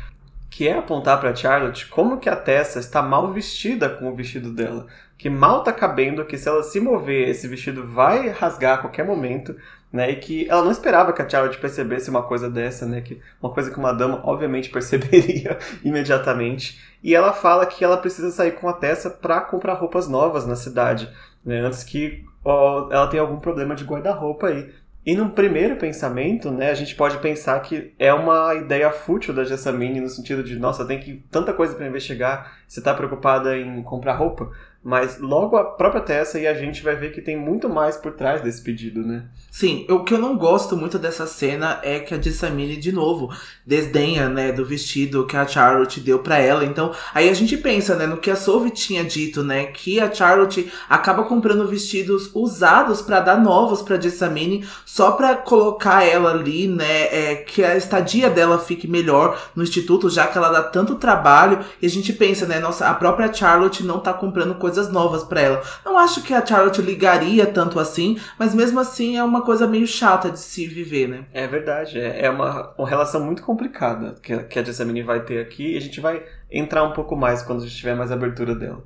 que é apontar para Charlotte como que a Tessa está mal vestida com o vestido dela, que mal tá cabendo, que se ela se mover, esse vestido vai rasgar a qualquer momento né? E que ela não esperava que a Charlotte percebesse uma coisa dessa, né? Que uma coisa que uma dama obviamente <laughs> perceberia imediatamente. E ela fala que ela precisa sair com a Tessa para comprar roupas novas na cidade, né? Antes que ó, ela tenha algum problema de guarda-roupa aí. E num primeiro pensamento, né, a gente pode pensar que é uma ideia fútil da Jessamine no sentido de, nossa, tem que tanta coisa para investigar, você tá preocupada em comprar roupa, mas logo a própria Tessa e a gente vai ver que tem muito mais por trás desse pedido, né? Sim, o que eu não gosto muito dessa cena é que a Jessamine, de novo, desdenha, né, do vestido que a Charlotte deu para ela. Então, aí a gente pensa, né, no que a Sylvie tinha dito, né, que a Charlotte acaba comprando vestidos usados para dar novos pra Jessamine, só para colocar ela ali, né, é, que a estadia dela fique melhor no instituto, já que ela dá tanto trabalho. E a gente pensa, né, nossa, a própria Charlotte não tá comprando coisas novas para ela. Não acho que a Charlotte ligaria tanto assim, mas mesmo assim é uma coisa meio chata de se viver, né? É verdade, é, é uma, uma relação muito complicada que, que a Jessamine vai ter aqui e a gente vai entrar um pouco mais quando a gente tiver mais abertura dela.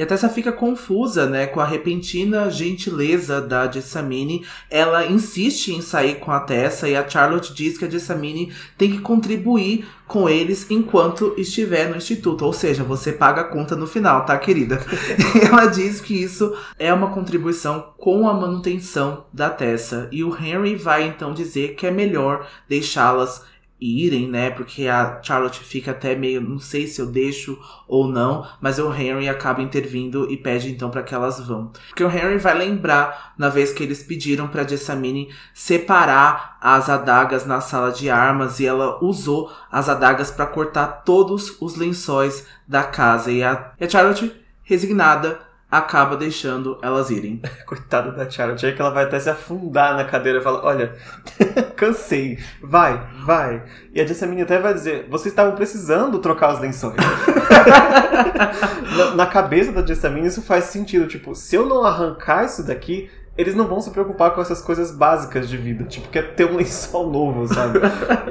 E a Tessa fica confusa, né, com a repentina gentileza da Jessamine. Ela insiste em sair com a Tessa e a Charlotte diz que a Jessamine tem que contribuir com eles enquanto estiver no instituto. Ou seja, você paga a conta no final, tá, querida? <laughs> ela diz que isso é uma contribuição com a manutenção da Tessa. E o Henry vai então dizer que é melhor deixá-las irem, né? Porque a Charlotte fica até meio, não sei se eu deixo ou não, mas o Henry acaba intervindo e pede então para que elas vão. Porque o Henry vai lembrar na vez que eles pediram para Jessamine separar as adagas na sala de armas e ela usou as adagas para cortar todos os lençóis da casa e a, e a Charlotte resignada acaba deixando elas irem. <laughs> Coitada da Charlotte, aí que ela vai até se afundar na cadeira e fala: Olha, <laughs> cansei, vai, vai. E a Jessamine até vai dizer: Vocês estavam precisando trocar os lençóis. <laughs> na, na, cabeça da Jessamine isso faz sentido. Tipo, se eu não arrancar isso daqui. Eles não vão se preocupar com essas coisas básicas de vida, tipo, que é ter um lençol novo, sabe?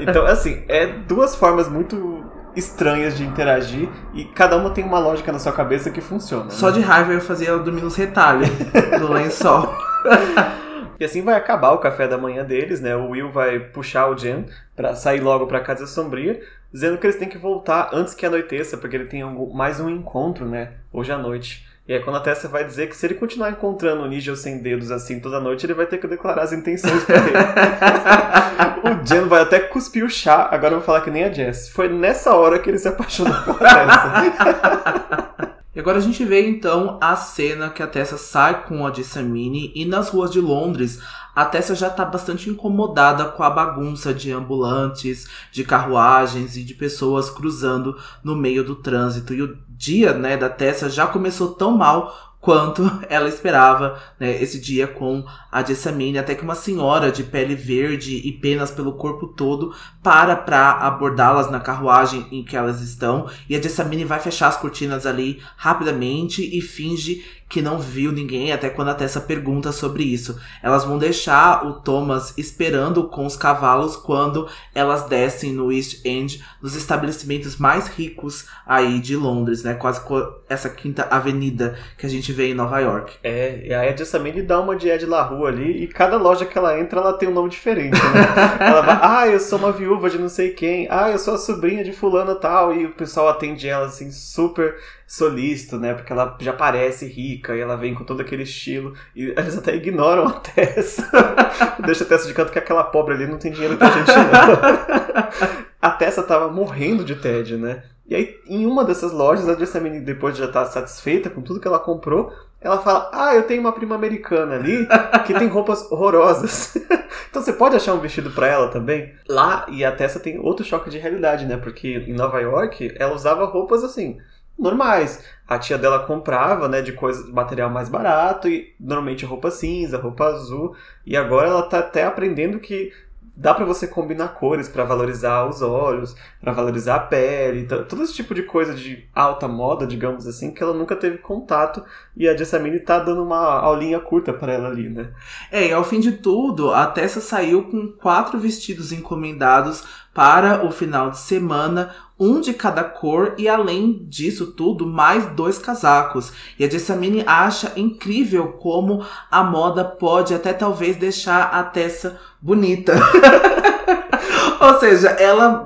Então, assim, é duas formas muito estranhas de interagir e cada uma tem uma lógica na sua cabeça que funciona. Só né? de raiva eu fazia ela dormir nos retalhos do <laughs> lençol. E assim vai acabar o café da manhã deles, né? O Will vai puxar o Jen para sair logo para casa sombria, dizendo que eles têm que voltar antes que anoiteça, porque ele tem mais um encontro, né? Hoje à noite. E aí quando a Tessa vai dizer que se ele continuar encontrando o Nigel sem dedos assim toda noite, ele vai ter que declarar as intenções pra ele. <laughs> o Jen vai até cuspir o chá, agora eu vou falar que nem a Jess. Foi nessa hora que ele se apaixonou pela Tessa. <laughs> E agora a gente vê então a cena que a Tessa sai com a Jessamine e nas ruas de Londres a Tessa já está bastante incomodada com a bagunça de ambulantes, de carruagens e de pessoas cruzando no meio do trânsito. E o dia, né, da Tessa já começou tão mal quanto <laughs> ela esperava né, esse dia com a Jessamine, até que uma senhora de pele verde e penas pelo corpo todo para para abordá-las na carruagem em que elas estão, e a Jessamine vai fechar as cortinas ali rapidamente e finge que não viu ninguém, até quando a Tessa pergunta sobre isso. Elas vão deixar o Thomas esperando com os cavalos quando elas descem no East End, nos estabelecimentos mais ricos aí de Londres, né? Quase essa quinta avenida que a gente vê em Nova York. É, e aí a Jessamine dá uma de Ed La Rua ali, e cada loja que ela entra, ela tem um nome diferente, né? <laughs> ela vai, ah, eu sou uma viúva de não sei quem, ah, eu sou a sobrinha de fulano tal, e o pessoal atende ela assim, super solícito, né? Porque ela já parece rica e ela vem com todo aquele estilo. E eles até ignoram a Tessa. <laughs> Deixa a Tessa de canto que aquela pobre ali não tem dinheiro pra gente, não. <laughs> a Tessa tava morrendo de tédio, né? E aí, em uma dessas lojas, a Jessamine, depois de já estar satisfeita com tudo que ela comprou, ela fala: Ah, eu tenho uma prima americana ali que tem roupas horrorosas. <laughs> então você pode achar um vestido para ela também? Lá, e a Tessa tem outro choque de realidade, né? Porque em Nova York, ela usava roupas assim normais. A tia dela comprava, né, de coisa, material mais barato e normalmente roupa cinza, roupa azul. E agora ela tá até aprendendo que dá para você combinar cores para valorizar os olhos, para valorizar a pele, todo esse tipo de coisa de alta moda, digamos assim, que ela nunca teve contato e a Jessamine tá dando uma aulinha curta para ela ali, né? É, e ao fim de tudo, a Tessa saiu com quatro vestidos encomendados para o final de semana, um de cada cor e além disso tudo, mais dois casacos. E a Jessamine acha incrível como a moda pode até talvez deixar a Tessa bonita. <laughs> Ou seja, ela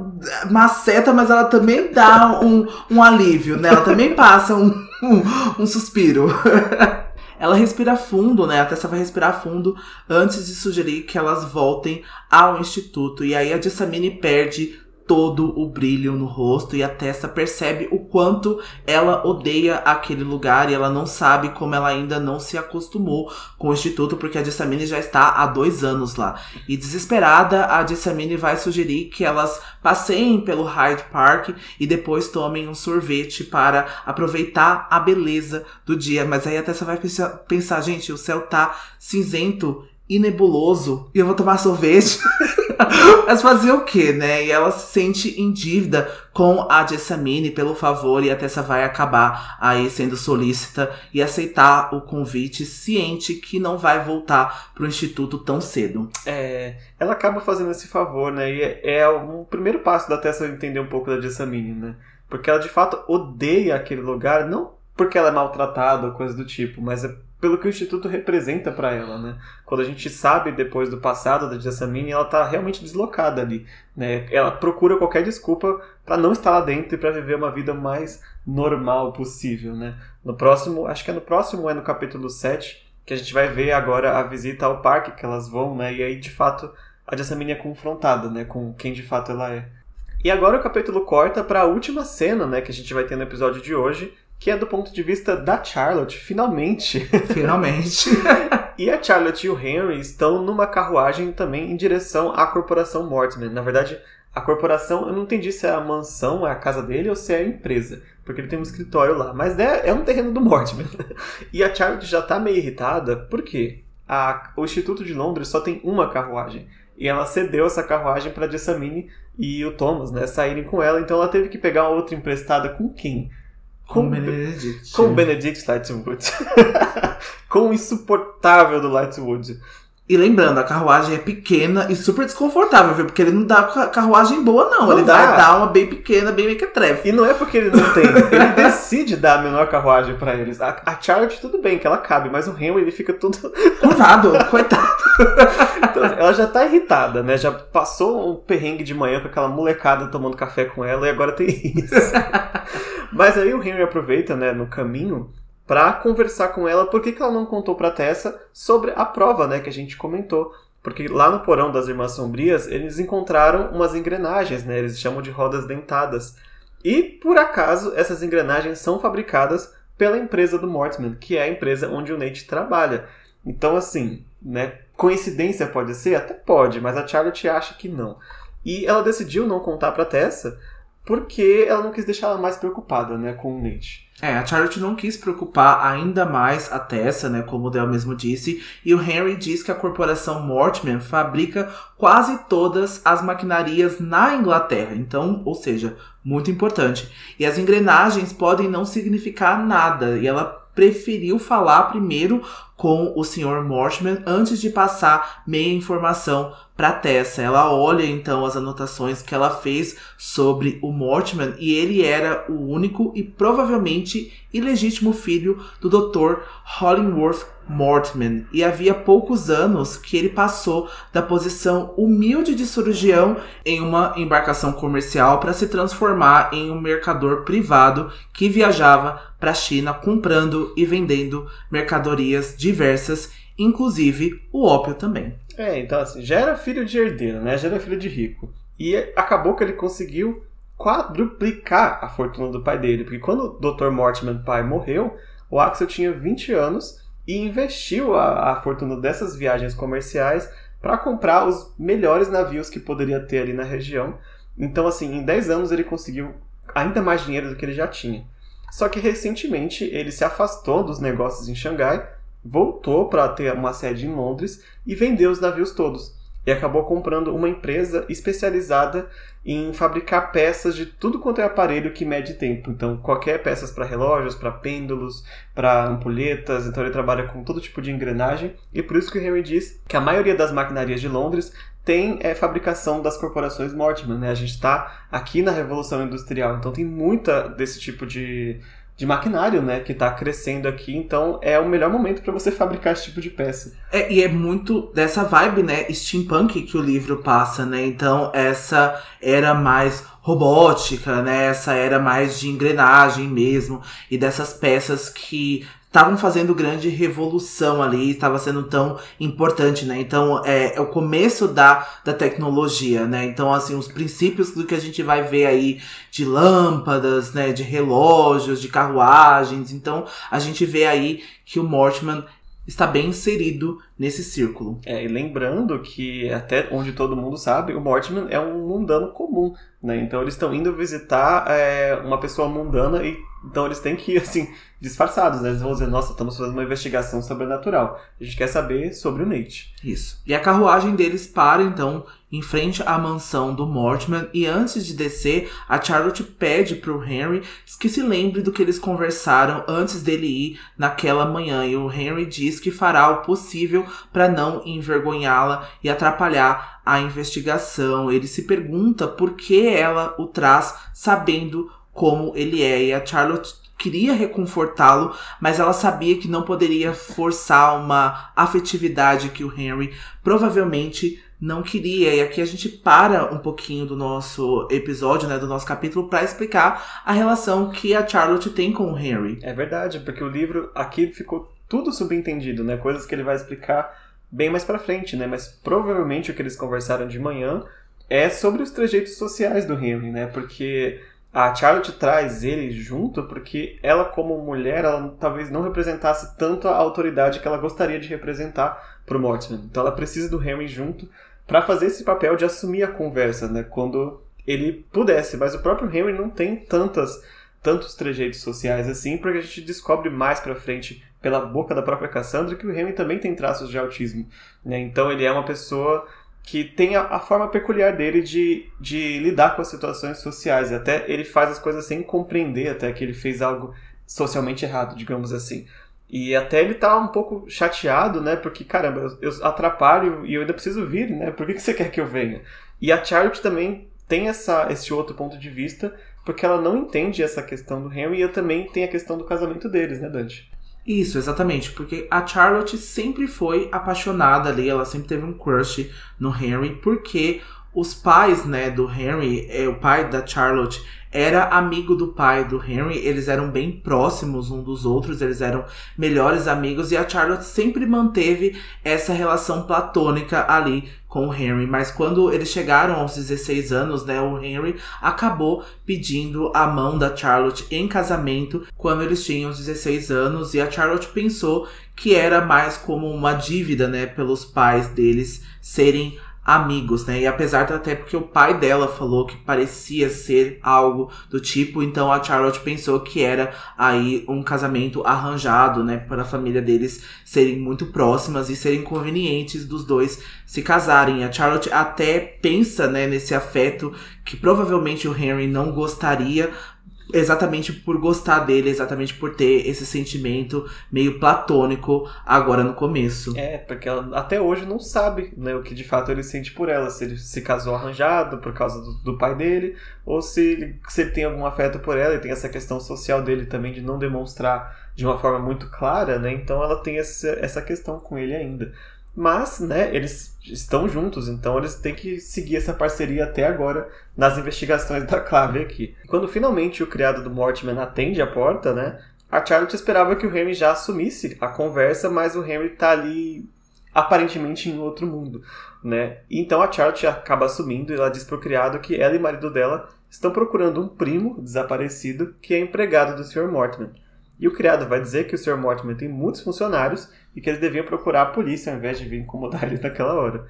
maceta, mas ela também dá um, um alívio, né? Ela também passa um, um, um suspiro. <laughs> ela respira fundo, né? A Tessa vai respirar fundo antes de sugerir que elas voltem ao instituto. E aí a Jessamine perde todo o brilho no rosto e a Tessa percebe o quanto ela odeia aquele lugar e ela não sabe como ela ainda não se acostumou com o instituto porque a Jessamine já está há dois anos lá. E desesperada, a Jessamine vai sugerir que elas passeiem pelo Hyde Park e depois tomem um sorvete para aproveitar a beleza do dia. Mas aí a Tessa vai pensar, gente, o céu tá cinzento e nebuloso e eu vou tomar sorvete. <laughs> <laughs> Mas fazer o que, né? E ela se sente em dívida com a Jessamine pelo favor e a Tessa vai acabar aí sendo solícita e aceitar o convite, ciente que não vai voltar pro instituto tão cedo. É, ela acaba fazendo esse favor, né? E é, é o primeiro passo da Tessa entender um pouco da Jessamine, né? Porque ela de fato odeia aquele lugar, não porque ela é maltratada ou coisa do tipo, mas é pelo que o Instituto representa para ela, né? Quando a gente sabe depois do passado da Jessamine, ela tá realmente deslocada ali, né? Ela procura qualquer desculpa para não estar lá dentro e para viver uma vida mais normal possível, né? No próximo, acho que é no próximo, é no capítulo 7, que a gente vai ver agora a visita ao parque que elas vão, né? E aí, de fato, a Jessamine é confrontada, né, com quem de fato ela é. E agora o capítulo corta para a última cena, né, que a gente vai ter no episódio de hoje, que é do ponto de vista da Charlotte, finalmente. <laughs> Finalmente. e a Charlotte e o Henry estão numa carruagem também em direção à corporação Mortimer. Na verdade, a corporação, eu não entendi se é a mansão, é a casa dele ou se é a empresa, porque ele tem um escritório lá. Mas é, é um terreno do Mortimer. <laughs> e a Charlotte já tá meio irritada, porque a, o Instituto de Londres só tem uma carruagem. E ela cedeu essa carruagem para Jessamine e o Thomas, né, saírem com ela. Então ela teve que pegar outra emprestada com quem? Com, Benedict. Com Benedict Lightwood. <laughs> com o insuportável do Lightwood. E lembrando, a carruagem é pequena e super desconfortável, viu? Porque ele não dá carruagem boa, não. não ele dá. vai dar uma bem pequena, bem mequetrefe. E não é porque ele não tem. ele decide dar a menor carruagem para eles. A, a Charlotte, tudo bem, que ela cabe, mas o Henry, ele fica todo... <laughs> Curvado, coitado. então, ela já tá irritada, né? Já passou um perrengue de manhã com aquela molecada tomando café com ela e agora tem isso. <laughs> mas aí o Henry aproveita, né, no caminho para conversar com ela por que, ela não contou para Tessa sobre a prova, né, que a gente comentou. Porque lá no porão das Irmãs Sombrias, eles encontraram umas engrenagens, né? Eles chamam de rodas dentadas. E, por acaso, essas engrenagens são fabricadas pela empresa do Mortman, que é a empresa onde o Nate trabalha. Então, assim, né? Coincidência pode ser? Até pode, mas a Charlotte acha que não. E ela decidiu não contar para Tessa porque ela não quis deixar ela mais preocupada, né, com o Nate. É, a Charlotte não quis preocupar ainda mais a Tessa, né, como o Del mesmo disse, e o Henry diz que a corporação Mortman fabrica quase todas as maquinarias na Inglaterra, então, ou seja, muito importante. E as engrenagens podem não significar nada, e ela preferiu falar primeiro com o Sr. Mortimer antes de passar meia informação para Tessa. Ela olha então as anotações que ela fez sobre o Mortimer e ele era o único e provavelmente ilegítimo filho do Dr. Hollingworth Mortman, e havia poucos anos que ele passou da posição humilde de cirurgião em uma embarcação comercial para se transformar em um mercador privado que viajava para a China comprando e vendendo mercadorias diversas, inclusive o ópio também. É, então assim, já era filho de herdeiro, né? Já era filho de rico. E acabou que ele conseguiu quadruplicar a fortuna do pai dele, porque quando o Dr. Mortimer pai morreu, o Axel tinha 20 anos e investiu a, a fortuna dessas viagens comerciais para comprar os melhores navios que poderia ter ali na região. Então, assim, em 10 anos ele conseguiu ainda mais dinheiro do que ele já tinha. Só que recentemente ele se afastou dos negócios em Xangai, voltou para ter uma sede em Londres e vendeu os navios todos e acabou comprando uma empresa especializada em fabricar peças de tudo quanto é aparelho que mede tempo. Então, qualquer peças para relógios, para pêndulos, para ampulhetas. Então, ele trabalha com todo tipo de engrenagem. E por isso que o Henry diz que a maioria das maquinarias de Londres tem é, fabricação das corporações Mortimer. Né? A gente está aqui na Revolução Industrial, então tem muita desse tipo de de maquinário, né, que está crescendo aqui, então é o melhor momento para você fabricar esse tipo de peça. É, e é muito dessa vibe, né, steampunk que o livro passa, né? Então essa era mais robótica, né? Essa era mais de engrenagem mesmo e dessas peças que estavam fazendo grande revolução ali, estava sendo tão importante, né? Então é, é, o começo da, da tecnologia, né? Então, assim, os princípios do que a gente vai ver aí de lâmpadas, né? De relógios, de carruagens. Então, a gente vê aí que o Mortman está bem inserido nesse círculo. É, e lembrando que, até onde todo mundo sabe, o Mortimer é um mundano comum, né? Então eles estão indo visitar é, uma pessoa mundana e então eles têm que ir, assim, disfarçados, né? Eles vão dizer, nossa, estamos fazendo uma investigação sobrenatural. A gente quer saber sobre o Nate. Isso. E a carruagem deles para, então, em frente à mansão do Mortimer. E antes de descer, a Charlotte pede pro Henry que se lembre do que eles conversaram antes dele ir naquela manhã. E o Henry diz que fará o possível para não envergonhá-la e atrapalhar a investigação. Ele se pergunta por que ela o traz sabendo como ele é. E a Charlotte queria reconfortá-lo, mas ela sabia que não poderia forçar uma afetividade que o Henry provavelmente não queria. E aqui a gente para um pouquinho do nosso episódio, né, do nosso capítulo, para explicar a relação que a Charlotte tem com o Henry. É verdade, porque o livro aqui ficou tudo subentendido, né? Coisas que ele vai explicar bem mais para frente, né? Mas provavelmente o que eles conversaram de manhã é sobre os trejeitos sociais do Henry, né? Porque a Charlotte traz ele junto porque ela, como mulher, ela talvez não representasse tanto a autoridade que ela gostaria de representar pro Mortimer. Então ela precisa do Henry junto para fazer esse papel de assumir a conversa, né? Quando ele pudesse. Mas o próprio Henry não tem tantas tantos trejeitos sociais assim, porque a gente descobre mais para frente pela boca da própria Cassandra que o Henry também tem traços de autismo. Né? Então ele é uma pessoa que tem a, a, forma peculiar dele de, de lidar com as situações sociais. E até ele faz as coisas sem compreender até que ele fez algo socialmente errado, digamos assim. E até ele tá um pouco chateado, né? Porque, caramba, eu, eu atrapalho e eu ainda preciso vir, né? Por que, que você quer que eu venha? E a Charlotte também tem essa, esse outro ponto de vista, porque ela não entende essa questão do Henry e eu também tenho a questão do casamento deles, né, Dante? Isso, exatamente, porque a Charlotte sempre foi apaixonada ali, ela sempre teve um crush no Henry, porque os pais, né, do Henry, é, o pai da Charlotte era amigo do pai do Henry, eles eram bem próximos um dos outros, eles eram melhores amigos e a Charlotte sempre manteve essa relação platônica ali com o Henry, mas quando eles chegaram aos 16 anos, né, o Henry acabou pedindo a mão da Charlotte em casamento quando eles tinham 16 anos e a Charlotte pensou que era mais como uma dívida, né, pelos pais deles serem amigos, né? E apesar de até porque o pai dela falou que parecia ser algo do tipo, então a Charlotte pensou que era aí um casamento arranjado, né, para a família deles serem muito próximas e serem convenientes dos dois se casarem. A Charlotte até pensa, né, nesse afeto que provavelmente o Henry não gostaria, exatamente por gostar dele, exatamente por ter esse sentimento meio platônico agora no começo. É, porque ela até hoje não sabe né, o que de fato ele sente por ela, se ele se casou arranjado por causa do, do pai dele, ou se ele, se ele tem algum afeto por ela e tem essa questão social dele também de não demonstrar de uma forma muito clara, né? Então ela tem essa, essa questão com ele ainda. Mas, né, eles estão juntos, então eles têm que seguir essa parceria até agora nas investigações <laughs> da Clave aqui. Quando finalmente o criado do Mortimer atende a porta, né, a Charlotte esperava que o Henry já assumisse a conversa, mas o Henry tá ali aparentemente em outro mundo, né? Então a Charlotte acaba assumindo e ela diz pro criado que ela e o marido dela estão procurando um primo desaparecido que é empregado do Sr. Mortimer. E o criado vai dizer que o Sr. Mortimer tem muitos funcionários e que eles deviam procurar a polícia ao invés de vir incomodar ele naquela hora.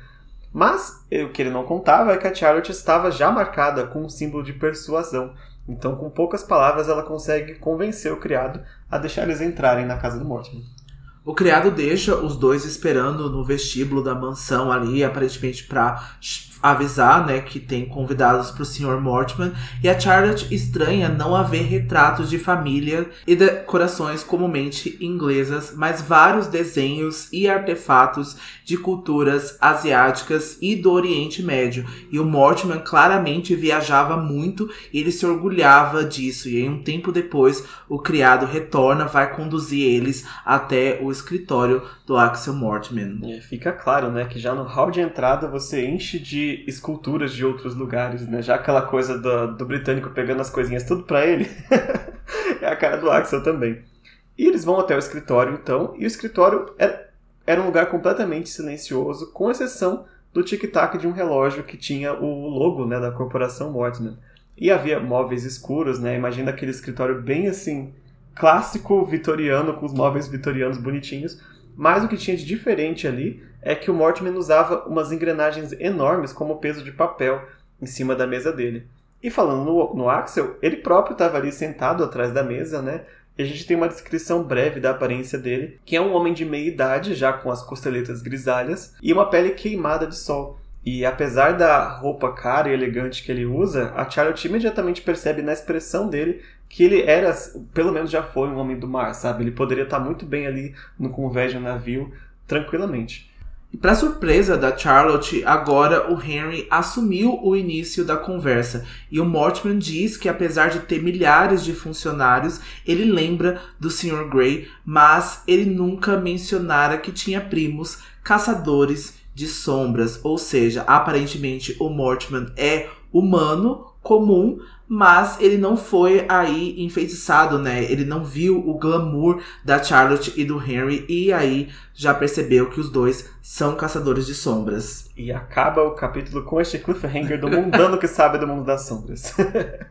Mas o que ele não contava é que a Charlotte estava já marcada com um símbolo de persuasão. Então, com poucas palavras, ela consegue convencer o criado a deixar eles entrarem na casa do Mortimer. O criado deixa os dois esperando no vestíbulo da mansão ali, aparentemente para avisar, né, que tem convidados para o Sr. Mortimer, e a Charlotte estranha não haver retratos de família e decorações comumente inglesas, mas vários desenhos e artefatos de culturas asiáticas e do Oriente Médio. E o Mortimer claramente viajava muito e ele se orgulhava disso. E aí, um tempo depois, o criado retorna, vai conduzir eles até o escritório do Axel Mortimer. É, fica claro, né, que já no hall de entrada você enche de esculturas de outros lugares, né? Já aquela coisa do, do britânico pegando as coisinhas tudo pra ele. <laughs> é a cara do Axel também. E eles vão até o escritório, então, e o escritório era, era um lugar completamente silencioso, com exceção do tic-tac de um relógio que tinha o logo né, da corporação Mortman. E havia móveis escuros, né? Imagina aquele escritório bem assim, clássico vitoriano, com os móveis vitorianos bonitinhos. Mas o que tinha de diferente ali é que o Mortimer usava umas engrenagens enormes como peso de papel em cima da mesa dele. E falando no, no Axel, ele próprio estava ali sentado atrás da mesa, né? E a gente tem uma descrição breve da aparência dele, que é um homem de meia idade, já com as costeletas grisalhas, e uma pele queimada de sol. E apesar da roupa cara e elegante que ele usa, a Charlotte imediatamente percebe na expressão dele que ele era, pelo menos já foi um homem do mar, sabe? Ele poderia estar muito bem ali no convés de um navio, tranquilamente. E para surpresa da Charlotte, agora o Henry assumiu o início da conversa e o Mortimer diz que apesar de ter milhares de funcionários, ele lembra do Sr. Grey, mas ele nunca mencionara que tinha primos caçadores de sombras, ou seja, aparentemente o Mortimer é humano comum, mas ele não foi aí enfeitiçado, né? Ele não viu o glamour da Charlotte e do Henry e aí já percebeu que os dois são caçadores de sombras. E acaba o capítulo com este cliffhanger do mundano que sabe do mundo das sombras.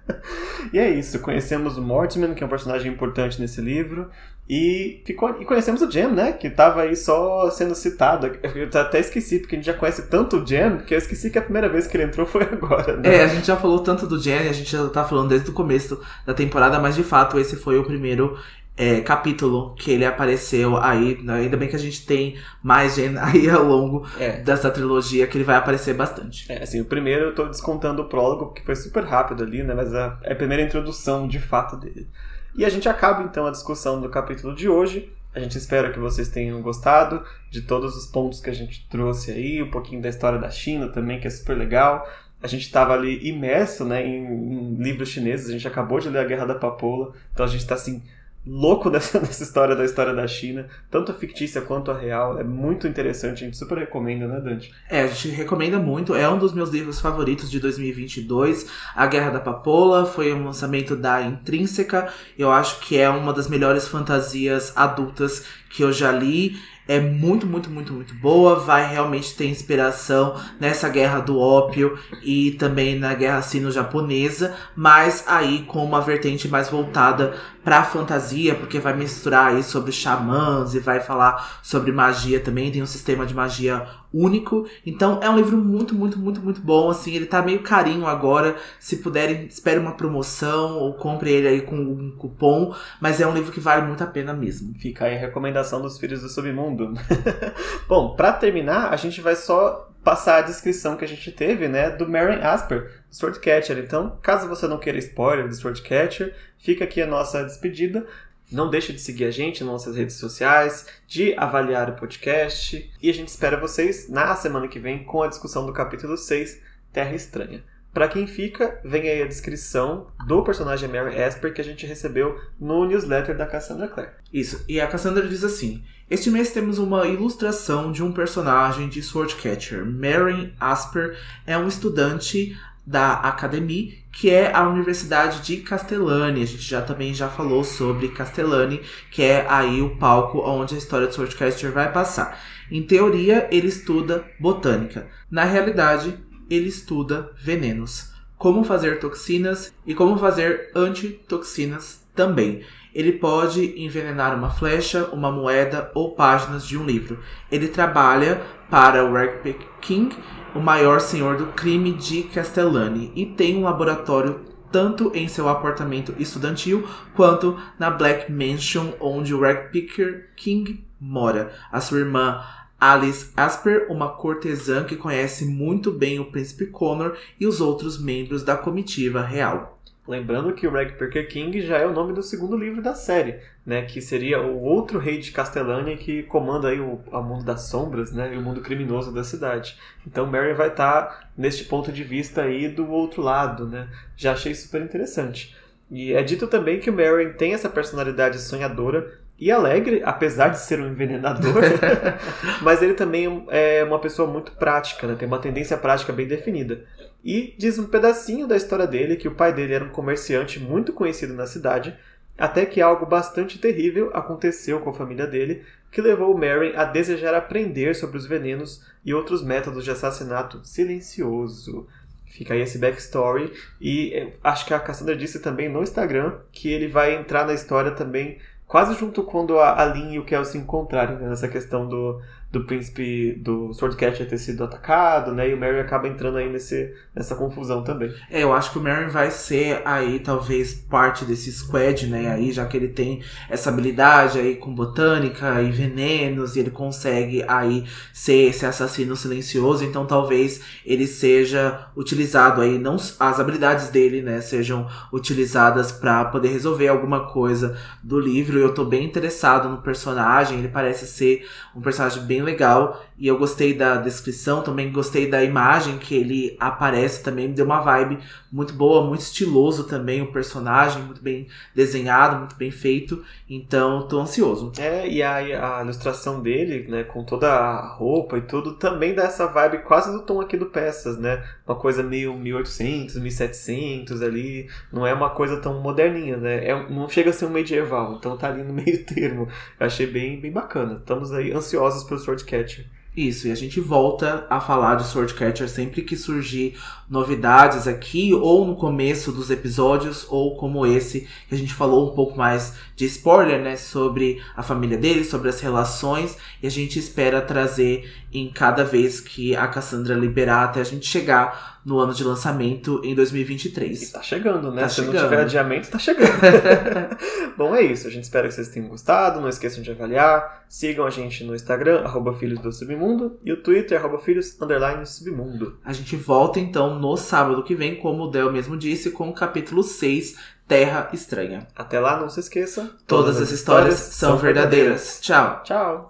<laughs> e é isso, conhecemos o Mortimer, que é um personagem importante nesse livro, e, ficou, e conhecemos o Jam, né? Que tava aí só sendo citado. Eu até esqueci, porque a gente já conhece tanto o Jam, que eu esqueci que a primeira vez que ele entrou foi agora, né? É, a gente já falou tanto do Jam, a gente já tá falando desde o começo da temporada, mas de fato esse foi o primeiro é, capítulo que ele apareceu aí. Ainda bem que a gente tem mais Jen aí ao longo é. dessa trilogia, que ele vai aparecer bastante. É, assim, o primeiro eu tô descontando o prólogo, que foi super rápido ali, né? Mas a, é a primeira introdução de fato dele. E a gente acaba então a discussão do capítulo de hoje. A gente espera que vocês tenham gostado de todos os pontos que a gente trouxe aí, um pouquinho da história da China também, que é super legal. A gente estava ali imerso né, em, em, livros chineses, a gente acabou de ler A Guerra da Papoula, então a gente está assim louco <laughs> dessa, dessa história da história da China, tanto a fictícia quanto a real. É muito interessante, a gente super recomenda, né, Dante? É, a gente recomenda muito. É um dos meus livros favoritos de 2022. A Guerra da Papoula foi um lançamento da Intrínseca. Eu acho que é uma das melhores fantasias adultas que eu já li é muito, muito, muito, muito boa. Vai realmente ter inspiração nessa guerra do ópio e também na guerra sino-japonesa, mas aí com uma vertente mais voltada pra fantasia, porque vai misturar aí sobre xamãs e vai falar sobre magia também. Tem um sistema de magia único. Então é um livro muito, muito, muito, muito bom. Assim, ele tá meio carinho agora. Se puderem, espere uma promoção ou compre ele aí com um cupom. Mas é um livro que vale muito a pena mesmo. Fica aí a recomendação dos Filhos do Submundo. <laughs> bom, para terminar, a gente vai só passar a descrição que a gente teve, né, do Maren Asper, do Swordcatcher. Então, caso você não queira spoiler do Swordcatcher, fica aqui a nossa despedida. Não deixe de seguir a gente nas nossas redes sociais, de avaliar o podcast. E a gente espera vocês na semana que vem com a discussão do capítulo 6, Terra Estranha. Para quem fica, vem aí a descrição do personagem Mary Esper que a gente recebeu no newsletter da Cassandra Clare. Isso, e a Cassandra diz assim: Este mês temos uma ilustração de um personagem de Swordcatcher. Mary Asper é um estudante da Academia, que é a Universidade de Castellani. A gente já também já falou sobre Castellani, que é aí o palco onde a história de Swordcaster vai passar. Em teoria, ele estuda botânica. Na realidade, ele estuda venenos. Como fazer toxinas e como fazer antitoxinas também. Ele pode envenenar uma flecha, uma moeda ou páginas de um livro. Ele trabalha para o Ragpick King o maior senhor do crime de Castellani e tem um laboratório tanto em seu apartamento estudantil quanto na Black Mansion onde o Ragpicker King mora. A sua irmã Alice Asper, uma cortesã que conhece muito bem o príncipe Connor e os outros membros da comitiva real. Lembrando que o Ragpicker King já é o nome do segundo livro da série, né, que seria o outro rei de Castelânia que comanda aí o, o mundo das sombras, né, e o mundo criminoso da cidade. Então Mary vai estar tá neste ponto de vista aí do outro lado, né? Já achei super interessante. E é dito também que o Mary tem essa personalidade sonhadora e alegre, apesar de ser um envenenador, <laughs> mas ele também é uma pessoa muito prática, né? tem uma tendência prática bem definida. E diz um pedacinho da história dele que o pai dele era um comerciante muito conhecido na cidade, até que algo bastante terrível aconteceu com a família dele, que levou Mary a desejar aprender sobre os venenos e outros métodos de assassinato silencioso. Fica aí esse backstory. E eh, acho que a Cassandra disse também no Instagram que ele vai entrar na história também, quase junto quando a Lynn e o Kel se encontrarem, né, nessa questão do, do príncipe do Swordcatcher ter sido atacado, né? E o Merry acaba entrando aí nesse, nessa confusão também. É, eu acho que o Merry vai ser aí talvez parte desse squad, né? Aí já que ele tem essa habilidade aí com botânica e venenos e ele consegue aí ser esse assassino silencioso, então talvez ele seja utilizado aí não as habilidades dele, né, sejam utilizadas para poder resolver alguma coisa do livro. Eu tô bem interessado no personagem, ele parece ser um personagem bem legal. E eu gostei da descrição, também gostei da imagem que ele aparece também. Deu uma vibe muito boa, muito estiloso também o personagem, muito bem desenhado, muito bem feito. Então, tô ansioso. É, e a, a ilustração dele, né, com toda a roupa e tudo, também dá essa vibe quase do tom aqui do Peças, né? Uma coisa meio 1800, 1700 ali. Não é uma coisa tão moderninha, né? É, não chega a ser um medieval, então tá ali no <laughs> meio termo. Eu achei bem, bem bacana. Estamos aí ansiosos pelo Swordcatcher. Isso, e a gente volta a falar de Swordcatcher sempre que surgir novidades aqui, ou no começo dos episódios, ou como esse, que a gente falou um pouco mais de spoiler, né, sobre a família dele, sobre as relações, e a gente espera trazer em cada vez que a Cassandra liberar até a gente chegar no ano de lançamento em 2023. E tá chegando, né? Tá Se chegando. não tiver adiamento, tá chegando. <laughs> Bom, é isso. A gente espera que vocês tenham gostado. Não esqueçam de avaliar. Sigam a gente no Instagram, arroba Filhos do Submundo, e o Twitter, arroba Filhos Submundo. A gente volta então no sábado que vem, como o Del mesmo disse, com o capítulo 6, Terra Estranha. Até lá, não se esqueça. Todas, as histórias são verdadeiras. Tchau. Tchau.